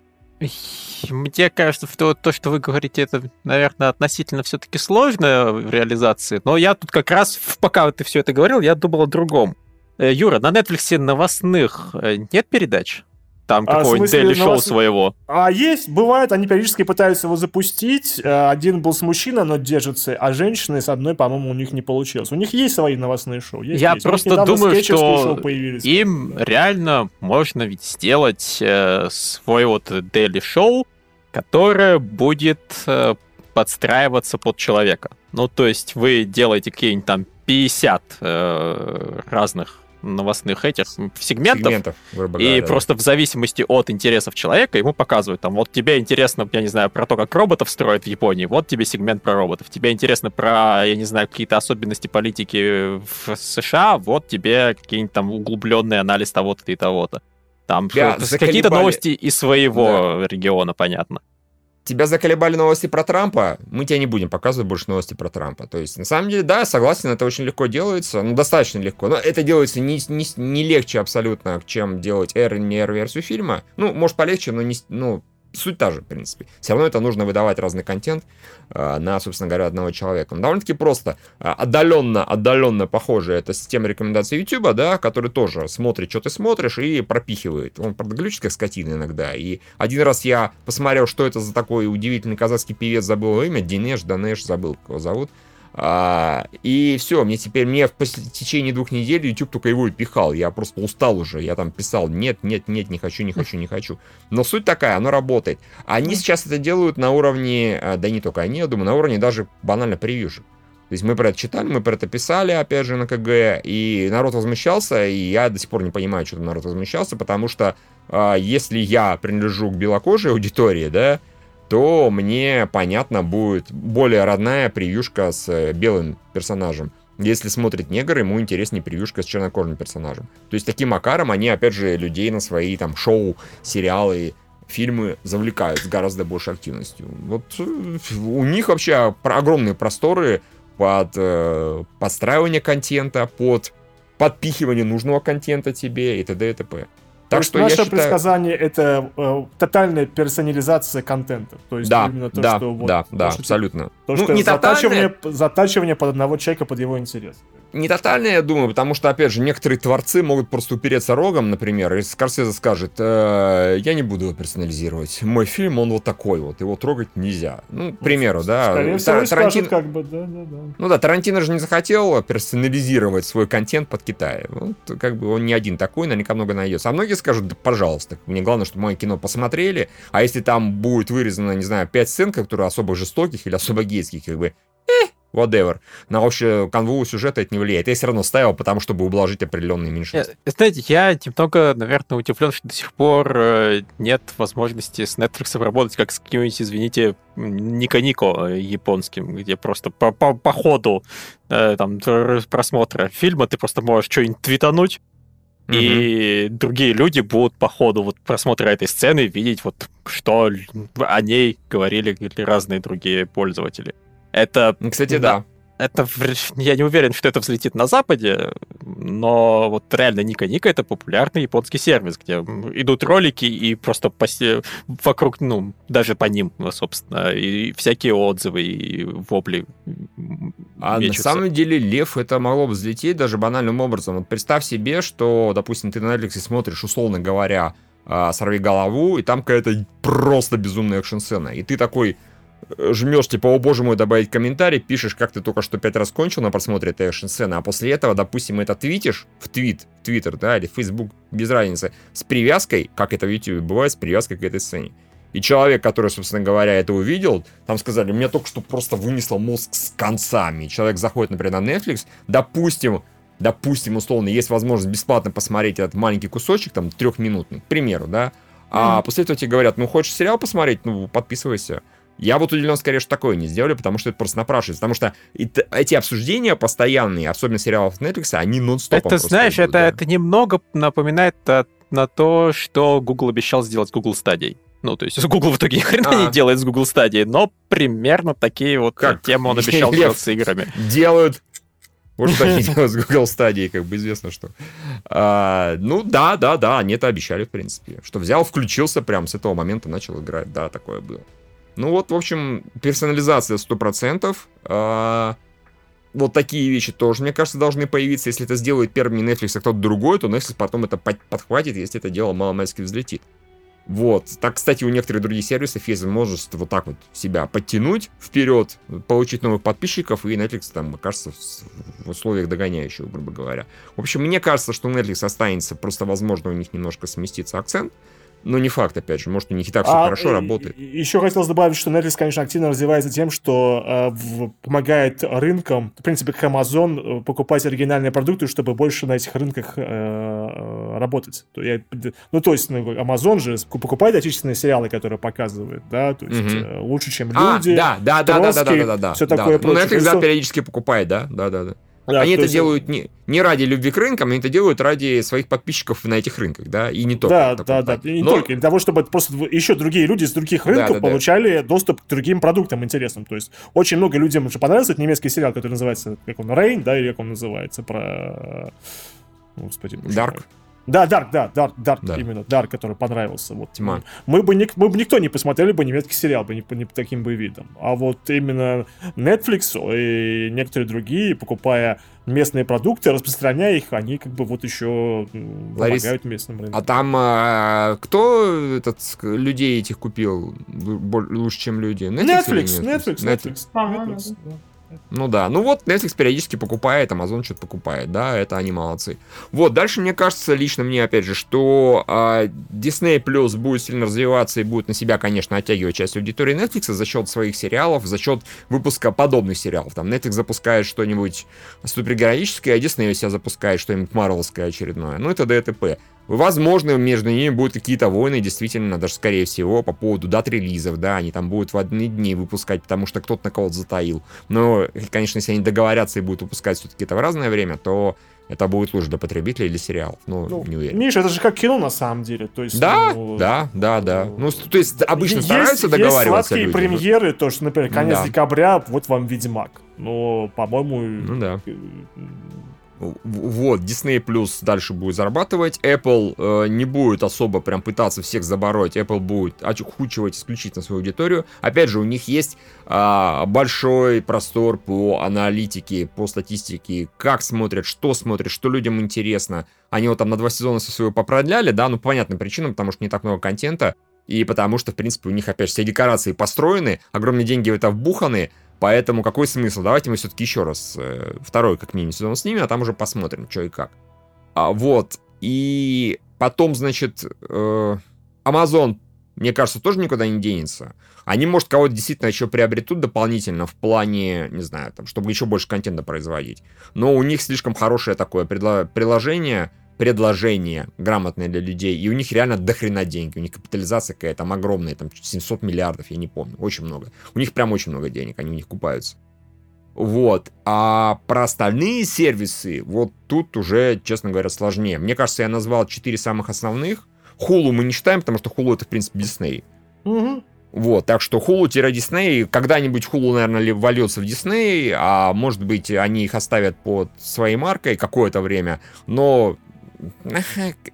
Мне кажется, что то, что вы говорите, это, наверное, относительно все-таки сложно в реализации. Но я тут как раз, пока ты все это говорил, я думал о другом. Э, Юра, на Netflix новостных э, нет передач? Там а, какого-нибудь Show вас... своего. А есть, бывает, они периодически пытаются его запустить. Э, один был с мужчиной, но держится, а женщины с одной, по-моему, у них не получилось. У них есть свои новостные шоу. Есть, Я есть. просто думаю, что им реально можно ведь сделать э, свой вот Show, которое будет э, подстраиваться под человека. Ну, то есть вы делаете какие-нибудь там 50 э, разных новостных этих сегментов, сегментов и да, просто да. в зависимости от интересов человека ему показывают, там, вот тебе интересно, я не знаю, про то, как роботов строят в Японии, вот тебе сегмент про роботов, тебе интересно про, я не знаю, какие-то особенности политики в США, вот тебе какие-нибудь там углубленный анализ того-то и того-то. Там какие-то новости из своего да. региона, понятно тебя заколебали новости про Трампа, мы тебе не будем показывать больше новости про Трампа. То есть, на самом деле, да, согласен, это очень легко делается, ну, достаточно легко, но это делается не, не, не легче абсолютно, чем делать R не R-версию фильма. Ну, может, полегче, но не, ну, суть та же, в принципе. Все равно это нужно выдавать разный контент э, на, собственно говоря, одного человека. Но довольно-таки просто э, отдаленно, отдаленно похоже это система рекомендаций YouTube, да, который тоже смотрит, что ты смотришь, и пропихивает. Он, правда, глючит, как скотина иногда. И один раз я посмотрел, что это за такой удивительный казахский певец, забыл его имя, Динеш, Данеш, забыл, как его зовут. А, и все, мне теперь, мне в течение двух недель YouTube только его и пихал. Я просто устал уже. Я там писал, нет, нет, нет, не хочу, не хочу, не хочу. Но суть такая, оно работает. Они сейчас это делают на уровне, а, да не только они, я думаю, на уровне даже банально превьюшек. То есть мы про это читали, мы про это писали, опять же, на КГ, и народ возмущался, и я до сих пор не понимаю, что там народ возмущался, потому что э, если я принадлежу к белокожей аудитории, да, то мне, понятно, будет более родная превьюшка с э, белым персонажем. Если смотрит негр, ему интереснее превьюшка с чернокожим персонажем. То есть таким макаром они, опять же, людей на свои там шоу, сериалы, фильмы завлекают с гораздо большей активностью. Вот э, у них вообще огромные просторы под э, подстраивание контента, под подпихивание нужного контента тебе и т.д. и т.п. Так что наше считаю... предсказание это э, тотальная персонализация контента. То есть да, именно то, да, что вот, да, то, да, что, абсолютно. То, ну, что не затачивание, тотальное... затачивание под одного человека под его интерес не тотально, я думаю, потому что, опять же, некоторые творцы могут просто упереться рогом, например, и Скорсезе скажет, э, я не буду его персонализировать. Мой фильм, он вот такой вот, его трогать нельзя. Ну, к примеру, да. Скорее всего, Тарантин... как бы, да, да, да. Ну да, Тарантино же не захотел персонализировать свой контент под Китай. Вот, как бы он не один такой, наверняка много найдется. А многие скажут, да, пожалуйста, мне главное, чтобы мое кино посмотрели, а если там будет вырезано, не знаю, пять сцен, которые особо жестоких или особо гейских, как бы, э, whatever. На общую канву сюжета это не влияет. Я все равно ставил, потому чтобы ублажить определенные меньшинства. Э, знаете, я немного, наверное, удивлен, что до сих пор э, нет возможности с Netflix работать как с каким-нибудь, извините, Нико-Нико э, японским, где просто по, по, по ходу там, просмотра фильма ты просто можешь что-нибудь твитануть, и другие люди будут по ходу вот просмотра этой сцены видеть вот что о ней говорили разные другие пользователи. Это... Кстати, да. Это, я не уверен, что это взлетит на Западе, но вот реально Ника Ника это популярный японский сервис, где идут ролики и просто по, вокруг, ну, даже по ним, собственно, и всякие отзывы и вопли А мечутся. на самом деле, Лев, это могло бы взлететь даже банальным образом. Вот представь себе, что, допустим, ты на Netflix смотришь, условно говоря, а, «Сорви голову», и там какая-то просто безумная экшн-сцена. И ты такой, жмешь, типа, о боже мой, добавить комментарий, пишешь, как ты только что пять раз кончил на просмотре этой экшн-сцены, а после этого, допустим, это твитишь в твит, в твиттер, да, или в Facebook, без разницы, с привязкой, как это в YouTube бывает, с привязкой к этой сцене. И человек, который, собственно говоря, это увидел, там сказали, мне только что просто вынесло мозг с концами. Человек заходит, например, на Netflix, допустим, допустим, условно, есть возможность бесплатно посмотреть этот маленький кусочек, там, трехминутный, к примеру, да, а mm. после этого тебе говорят, ну, хочешь сериал посмотреть, ну, подписывайся. Я вот удивлен скорее, что такое не сделали, потому что это просто напрашивается. Потому что эти обсуждения постоянные, особенно сериалов Netflix, они нон-стоп. Это, знаешь, идут, это, да. это немного напоминает на то, что Google обещал сделать с Google Stadia. Ну, то есть Google в итоге ни хрена а. не делает с Google Stadia, но примерно такие вот как? темы он обещал делать с играми. Делают вот что они делают с Google Stadia, как бы известно, что. А, ну да, да, да, они это обещали, в принципе. Что взял, включился прям с этого момента, начал играть. Да, такое было. Ну вот, в общем, персонализация 100%. А, вот такие вещи тоже, мне кажется, должны появиться. Если это сделает первым не Netflix, а кто-то другой, то Netflix потом это подхватит, если это дело мало-мальски взлетит. Вот. Так, кстати, у некоторых других сервисов есть возможность вот так вот себя подтянуть вперед, получить новых подписчиков, и Netflix там окажется в условиях догоняющего, грубо говоря. В общем, мне кажется, что Netflix останется, просто, возможно, у них немножко сместится акцент, ну не факт, опять же, может, у них и так все а, хорошо работает. Еще хотелось добавить, что Netflix, конечно, активно развивается тем, что э, помогает рынкам, в принципе, как Amazon, э, покупать оригинальные продукты, чтобы больше на этих рынках э, э работать. То я, ну, то есть, ну, Amazon же покупает отечественные сериалы, которые показывают, да, то есть угу. лучше, чем а, люди. А, да, да, Троцкий, да, да, да, да, да, да. Все да, такое да. Ну, Netflix, да, периодически покупает, да, да, да, да. Да, они это есть... делают не, не ради любви к рынкам, они это делают ради своих подписчиков на этих рынках, да, и не только. Да, да, да, и не Но... только. Для того, чтобы просто еще другие люди с других рынков да, да, получали да. доступ к другим продуктам интересным. То есть очень много людям уже понравился этот немецкий сериал, который называется, как он, Рейн, да, или как он называется, про... Господи, Дарк. Да, Дарк, да, Дарк, Дарк, да. именно, Дарк, который понравился. Вот. Тьма. Мы бы, ник, мы бы никто не посмотрели бы немецкий сериал бы не, не по таким бы видом. А вот именно Netflix и некоторые другие, покупая местные продукты, распространяя их, они как бы вот еще Ларис, помогают местным рынкам. А там а, кто этот людей этих купил лучше, чем люди? Netflix, Netflix, Netflix. Netflix, Netflix, Netflix, Netflix, Netflix, Netflix, Ну да, ну вот Netflix периодически покупает, Amazon что-то покупает, да, это они молодцы. Вот, дальше мне кажется, лично мне, опять же, что э, Disney Plus будет сильно развиваться и будет на себя, конечно, оттягивать часть аудитории Netflix за счет своих сериалов, за счет выпуска подобных сериалов. Там Netflix запускает что-нибудь супергероическое, а Disney себя запускает что-нибудь марвелское очередное. Ну, это ДТП. Возможно, между ними будут какие-то войны, действительно, даже скорее всего, по поводу дат релизов, да, они там будут в одни дни выпускать, потому что кто-то на кого-то затаил. Но, конечно, если они договорятся и будут выпускать все-таки это в разное время, то это будет лучше для потребителей или сериалов. Ну, Ну, не уверен. Миша, это же как кино на самом деле. То есть, Да, ну, да, да, да. Ну, с- то есть обычно есть- стараются есть договариваться сладкие люди, премьеры, то, что, например, конец Да. декабря, вот вам Ведьмак. Но, по-моему... Ну да. Э, Вот, Disney Plus дальше будет зарабатывать. Apple э, не будет особо прям пытаться всех забороть. Apple будет очухучивать исключительно свою аудиторию. Опять же, у них есть а, большой простор по аналитике, по статистике, как смотрят, что смотрят, что людям интересно. Они вот там на два сезона со своего попродляли, да, ну, по понятным причинам, потому что не так много контента. И потому что, в принципе, у них, опять же, все декорации построены, огромные деньги в это вбуханы, Поэтому какой смысл? Давайте мы все-таки еще раз э, второй, как минимум, сезон снимем, а там уже посмотрим, что и как. А, вот. И потом, значит, э, Amazon, мне кажется, тоже никуда не денется. Они, может, кого-то действительно еще приобретут дополнительно в плане, не знаю, там, чтобы еще больше контента производить. Но у них слишком хорошее такое приложение, предложение грамотное для людей, и у них реально дохрена деньги. У них капитализация какая-то там огромная, там 700 миллиардов, я не помню, очень много. У них прям очень много денег, они у них купаются. Вот. А про остальные сервисы, вот тут уже, честно говоря, сложнее. Мне кажется, я назвал четыре самых основных. Хулу мы не считаем, потому что Хулу это, в принципе, Дисней. мгм. Вот, так что Hulu-Disney, когда-нибудь Hulu, наверное, ли- вольется в Disney, а может быть, они их оставят под своей маркой какое-то время, но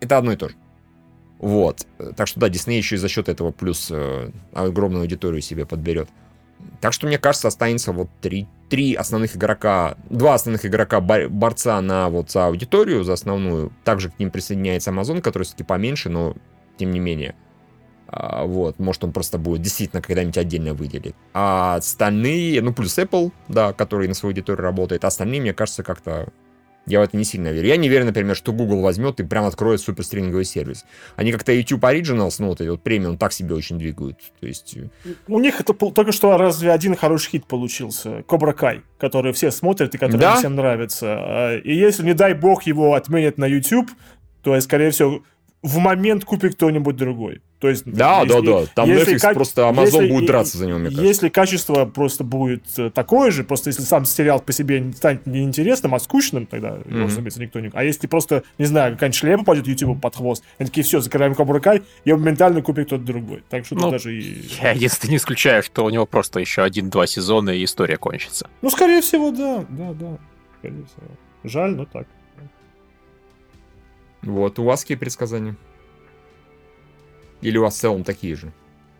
это одно и то же. Вот, так что да, Disney еще и за счет этого плюс э, огромную аудиторию себе подберет. Так что, мне кажется, останется вот три, три основных игрока, два основных игрока бор- борца на вот за аудиторию, за основную. Также к ним присоединяется Amazon, который все-таки поменьше, но тем не менее. А, вот, может, он просто будет действительно когда-нибудь отдельно выделит. А остальные, ну, плюс Apple, да, который на свою аудиторию работает, а остальные, мне кажется, как-то я в это не сильно верю. Я не верю, например, что Google возьмет и прям откроет суперстринговый сервис. Они как-то YouTube Originals, ну, вот эти вот премиум, так себе очень двигают. То есть, э, У них это только что разве один хороший хит получился. Кобра Кай, который все смотрят и который Да? всем нравится. А, И если, не дай бог, его отменят на YouTube, то, скорее всего, в момент купит кто-нибудь другой. То есть, да, если- да, да. Там если Netflix как- просто Amazon если- будет драться за него, мне кажется. Если качество просто будет э, такое же, просто если сам сериал по себе не станет неинтересным, а скучным, тогда, Мгм. разумеется, никто не... А если просто, не знаю, какая-нибудь шлема пойдет YouTube под хвост, они такие, все, закрываем Кобра Кай, его моментально купит кто-то другой. Так что тут Ну, даже и... Я единственное не исключаю, что у него просто еще один-два сезона и история кончится. Ну, скорее всего, да, да, да. Скорее всего. Жаль, но так. Вот, у вас какие предсказания? Или у вас в целом такие же?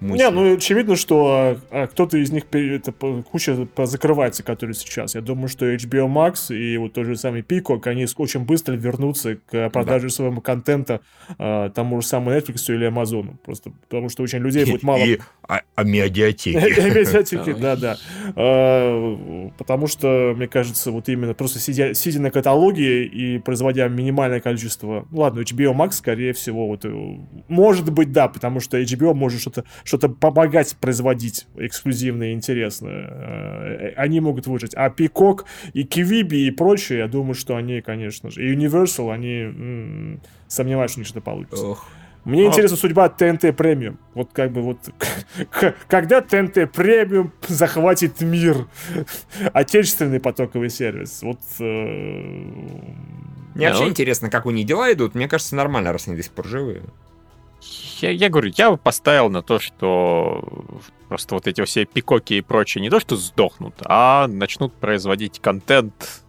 Мысли? Не, ну очевидно, что а, кто-то из них это, куча закрывается, которые сейчас. Я думаю, что HBO Max и вот тот же самый Peacock, они очень быстро вернутся к продаже своего контента а, тому же самому Netflix или Amazon. Просто потому что очень людей будет мало. И а, а медиатеки. Медиатеки, да, да. А, Потому что, мне кажется, вот именно просто сидя, сидя на каталоге и производя минимальное количество... Ладно, HBO Max, скорее всего, вот, э, может быть, да, потому что HBO может что-то что помогать производить эксклюзивное и интересное. Э, Они могут выжить. А Peacock и Kiwibi и прочие, я думаю, что они, конечно же... И Universal, они... Сомневаюсь, что у них что-то получится. Ох. Мне А. интересна судьба ТНТ премиум. Вот как бы вот когда ТНТ премиум захватит мир, отечественный потоковый сервис. Вот. э, Мне вообще интересно, как у них дела идут. Мне кажется, нормально, раз они до сих пор живы. Я, я говорю, я бы поставил на то, что просто вот эти все пикоки и прочее не то, что сдохнут, а начнут производить контент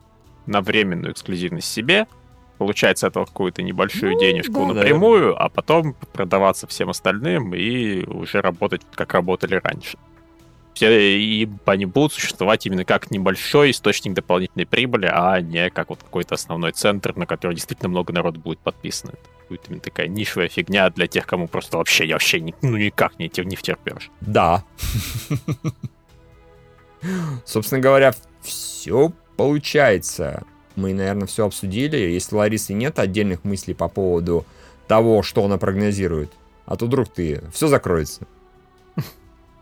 на временную эксклюзивность себе, получать с этого какую-то небольшую Ну, денежку да, напрямую, а потом продаваться всем остальным и уже работать, как работали раньше. Все, и они будут существовать именно как небольшой источник дополнительной прибыли, а не как вот какой-то основной центр, на который действительно много народу будет подписано. Это будет именно такая нишевая фигня для тех, кому просто вообще, я вообще ни- ну, никак не, не втерпешь. Да. Собственно говоря, Все получается. Мы, наверное, все обсудили. Если Ларисы нет отдельных мыслей по поводу того, что она прогнозирует, а то вдруг ты все закроется.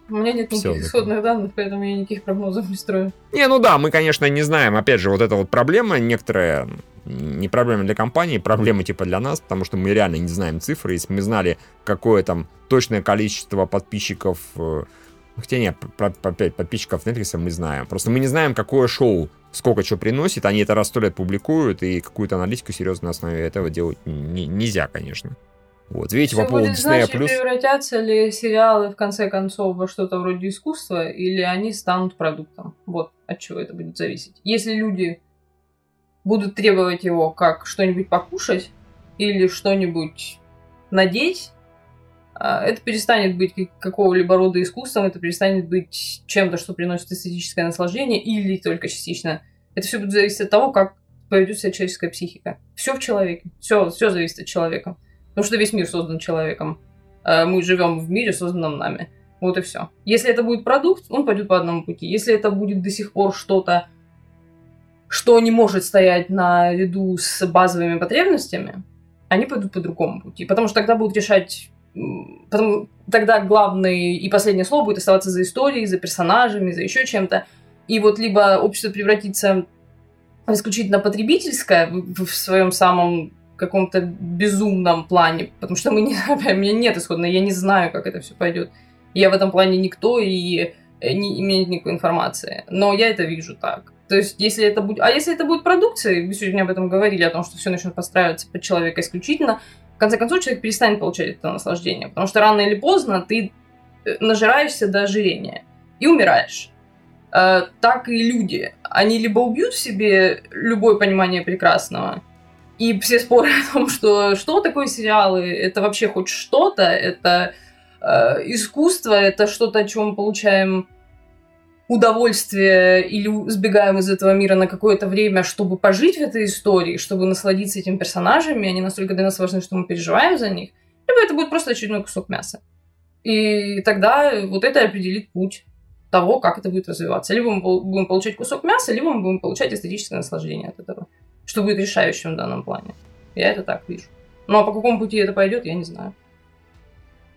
У меня нет Всё, никаких так. исходных данных, поэтому я никаких прогнозов не строю. Не, ну да, мы, конечно, не знаем. Опять же, вот эта вот проблема некоторая, не проблема для компании, проблема типа для нас, потому что мы реально не знаем цифры. Если бы мы знали, какое там точное количество подписчиков, э, хотя нет, опять подписчиков Netflix мы знаем. Просто мы не знаем, какое шоу сколько что приносит. Они это раз сто лет публикуют, и какую-то аналитику серьезно на основе этого делать не- нельзя, конечно. Вот, видите, Всё по поводу будет Disney+, значит, превратятся ли сериалы в конце концов во что-то вроде искусства, или они станут продуктом. Вот от чего это будет зависеть. Если люди будут требовать его как что-нибудь покушать или что-нибудь надеть, а, это перестанет быть как- какого-либо рода искусством, это перестанет быть чем-то, что приносит эстетическое наслаждение, или только частично. Это все будет зависеть от того, как поведет себя человеческая психика. Все в человеке. Все, все зависит от человека. Потому что весь мир создан человеком. А Мы живем в мире, созданном нами. Вот и все. Если это будет продукт, он пойдет по одному пути. Если это будет до сих пор что-то, что не может стоять на ряду с базовыми потребностями, они пойдут по другому пути. Потому что тогда будут решать... м, Потому, тогда главное и последнее слово будет оставаться за историей, за персонажами, за еще чем-то. И вот либо общество превратится исключительно потребительское в своем самом каком-то безумном плане, потому что мы не, у меня нет исходно, я не знаю, как это все пойдет. Я в этом плане никто и э, не имеет никакой информации. Но я это вижу так. То есть, если это будет... А если это будет продукция, вы сегодня об этом говорили, о том, что все начнет подстраиваться под человека исключительно, в конце концов, человек перестанет получать это наслаждение. Потому что рано или поздно ты э, нажираешься до ожирения и умираешь. Э, так и люди. Они либо убьют в себе любое понимание прекрасного, и все споры о том, что что такое сериалы, это вообще хоть что-то, это э, искусство, это что-то, от чего мы получаем удовольствие или сбегаем из этого мира на какое-то время, чтобы пожить в этой истории, чтобы насладиться этими персонажами, они настолько для нас важны, что мы переживаем за них, либо это будет просто очередной кусок мяса. И тогда вот это определит путь того, как это будет развиваться. Либо мы будем получать кусок мяса, либо мы будем получать эстетическое наслаждение от этого что будет решающим в данном плане. Я это так вижу. Ну а по какому пути это пойдет, я не знаю.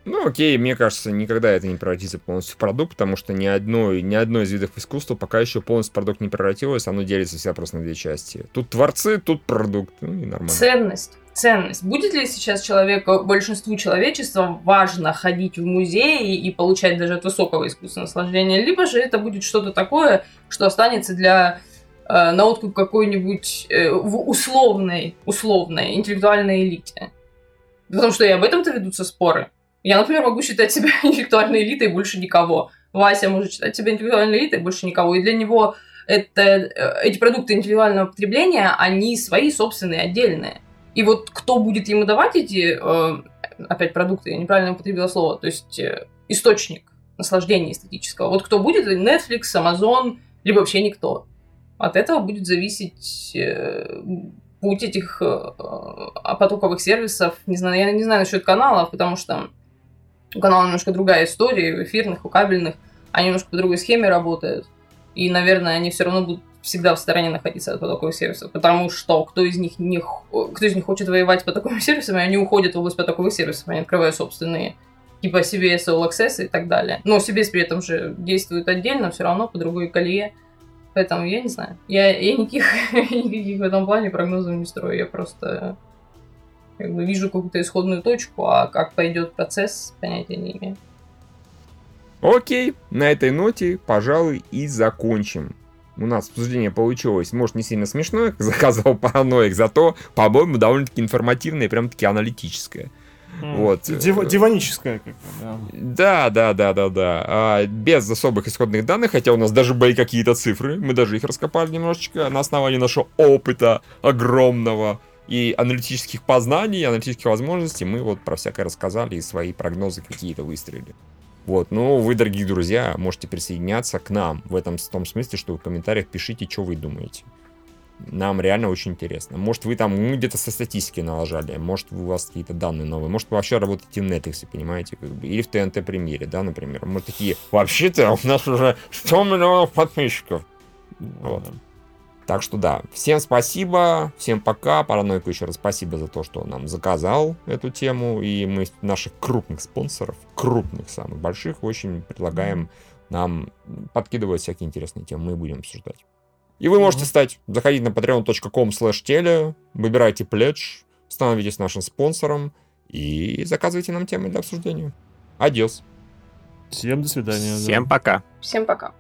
Ну, окей, мне кажется, никогда это не превратится полностью в продукт, потому что ни одно, ни одно из видов искусства пока еще полностью в продукт не превратилось, оно делится всегда просто на две части. Тут творцы, тут продукт, ну и нормально. Ценность. Ценность. Будет ли сейчас человеку, большинству человечества важно ходить в музеи и получать даже от высокого искусства наслаждение, либо же это будет что-то такое, что останется для на откуп какой-нибудь э, условной, условной интеллектуальной элите. Потому что и об этом-то ведутся споры. Я, например, могу считать себя интеллектуальной элитой больше никого. Вася может считать себя интеллектуальной элитой больше никого. И для него это, э, эти продукты интеллектуального потребления, они свои собственные, отдельные. И вот кто будет ему давать эти, э, опять продукты, я неправильно употребила слово, то есть э, источник наслаждения эстетического. Вот кто будет, Netflix, Amazon, либо вообще никто. От этого будет зависеть э, путь этих э, э, потоковых сервисов. Не знаю, я не знаю насчет каналов, потому что у канала немножко другая история, у эфирных, у кабельных. Они немножко по другой схеме работают. И, наверное, они все равно будут всегда в стороне находиться от потоковых сервисов, потому что кто из них не кто из них хочет воевать с потоковыми сервисами, они уходят в область потоковых сервисов, они открывают собственные типа CBS, All Access и так далее. Но CBS при этом же действует отдельно, все равно по другой колее. Поэтому я не знаю. Я, я никаких, никаких в этом плане прогнозов не строю. Я просто как бы вижу какую-то исходную точку, а как пойдет процесс, понятия не имею. Окей, на этой ноте, пожалуй, и закончим. У нас обсуждение получилось, может, не сильно смешное, как заказывал параноик, зато, по-моему, довольно-таки информативное и прям-таки аналитическое. Вот. Дива- диваническая как да. Да, да, да, да, да. А, без особых исходных данных, хотя у нас даже были какие-то цифры, мы даже их раскопали немножечко на основании нашего опыта огромного и аналитических познаний, и аналитических возможностей, мы вот про всякое рассказали и свои прогнозы какие-то выстрелили. Вот, ну, вы, дорогие друзья, можете присоединяться к нам в этом в том смысле, что в комментариях пишите, что вы думаете. Нам реально очень интересно. Может, вы там ну, где-то со статистикой налажали, может, у вас какие-то данные новые, может, вы вообще работаете в Netflix, понимаете, как бы, или в ТНТ премьере, да, например. Мы такие, вообще-то у нас уже 100 миллионов подписчиков. Вот. Да. Так что да, всем спасибо, всем пока. Паранойку еще раз спасибо за то, что нам заказал эту тему. И мы наших крупных спонсоров, крупных самых больших, очень предлагаем нам подкидывать всякие интересные темы. Мы будем обсуждать. И вы можете стать, заходить на patreon.com slash теле, выбирайте пледж, становитесь нашим спонсором и заказывайте нам темы для обсуждения. Адьос. Всем до свидания. да. Всем пока. Всем пока.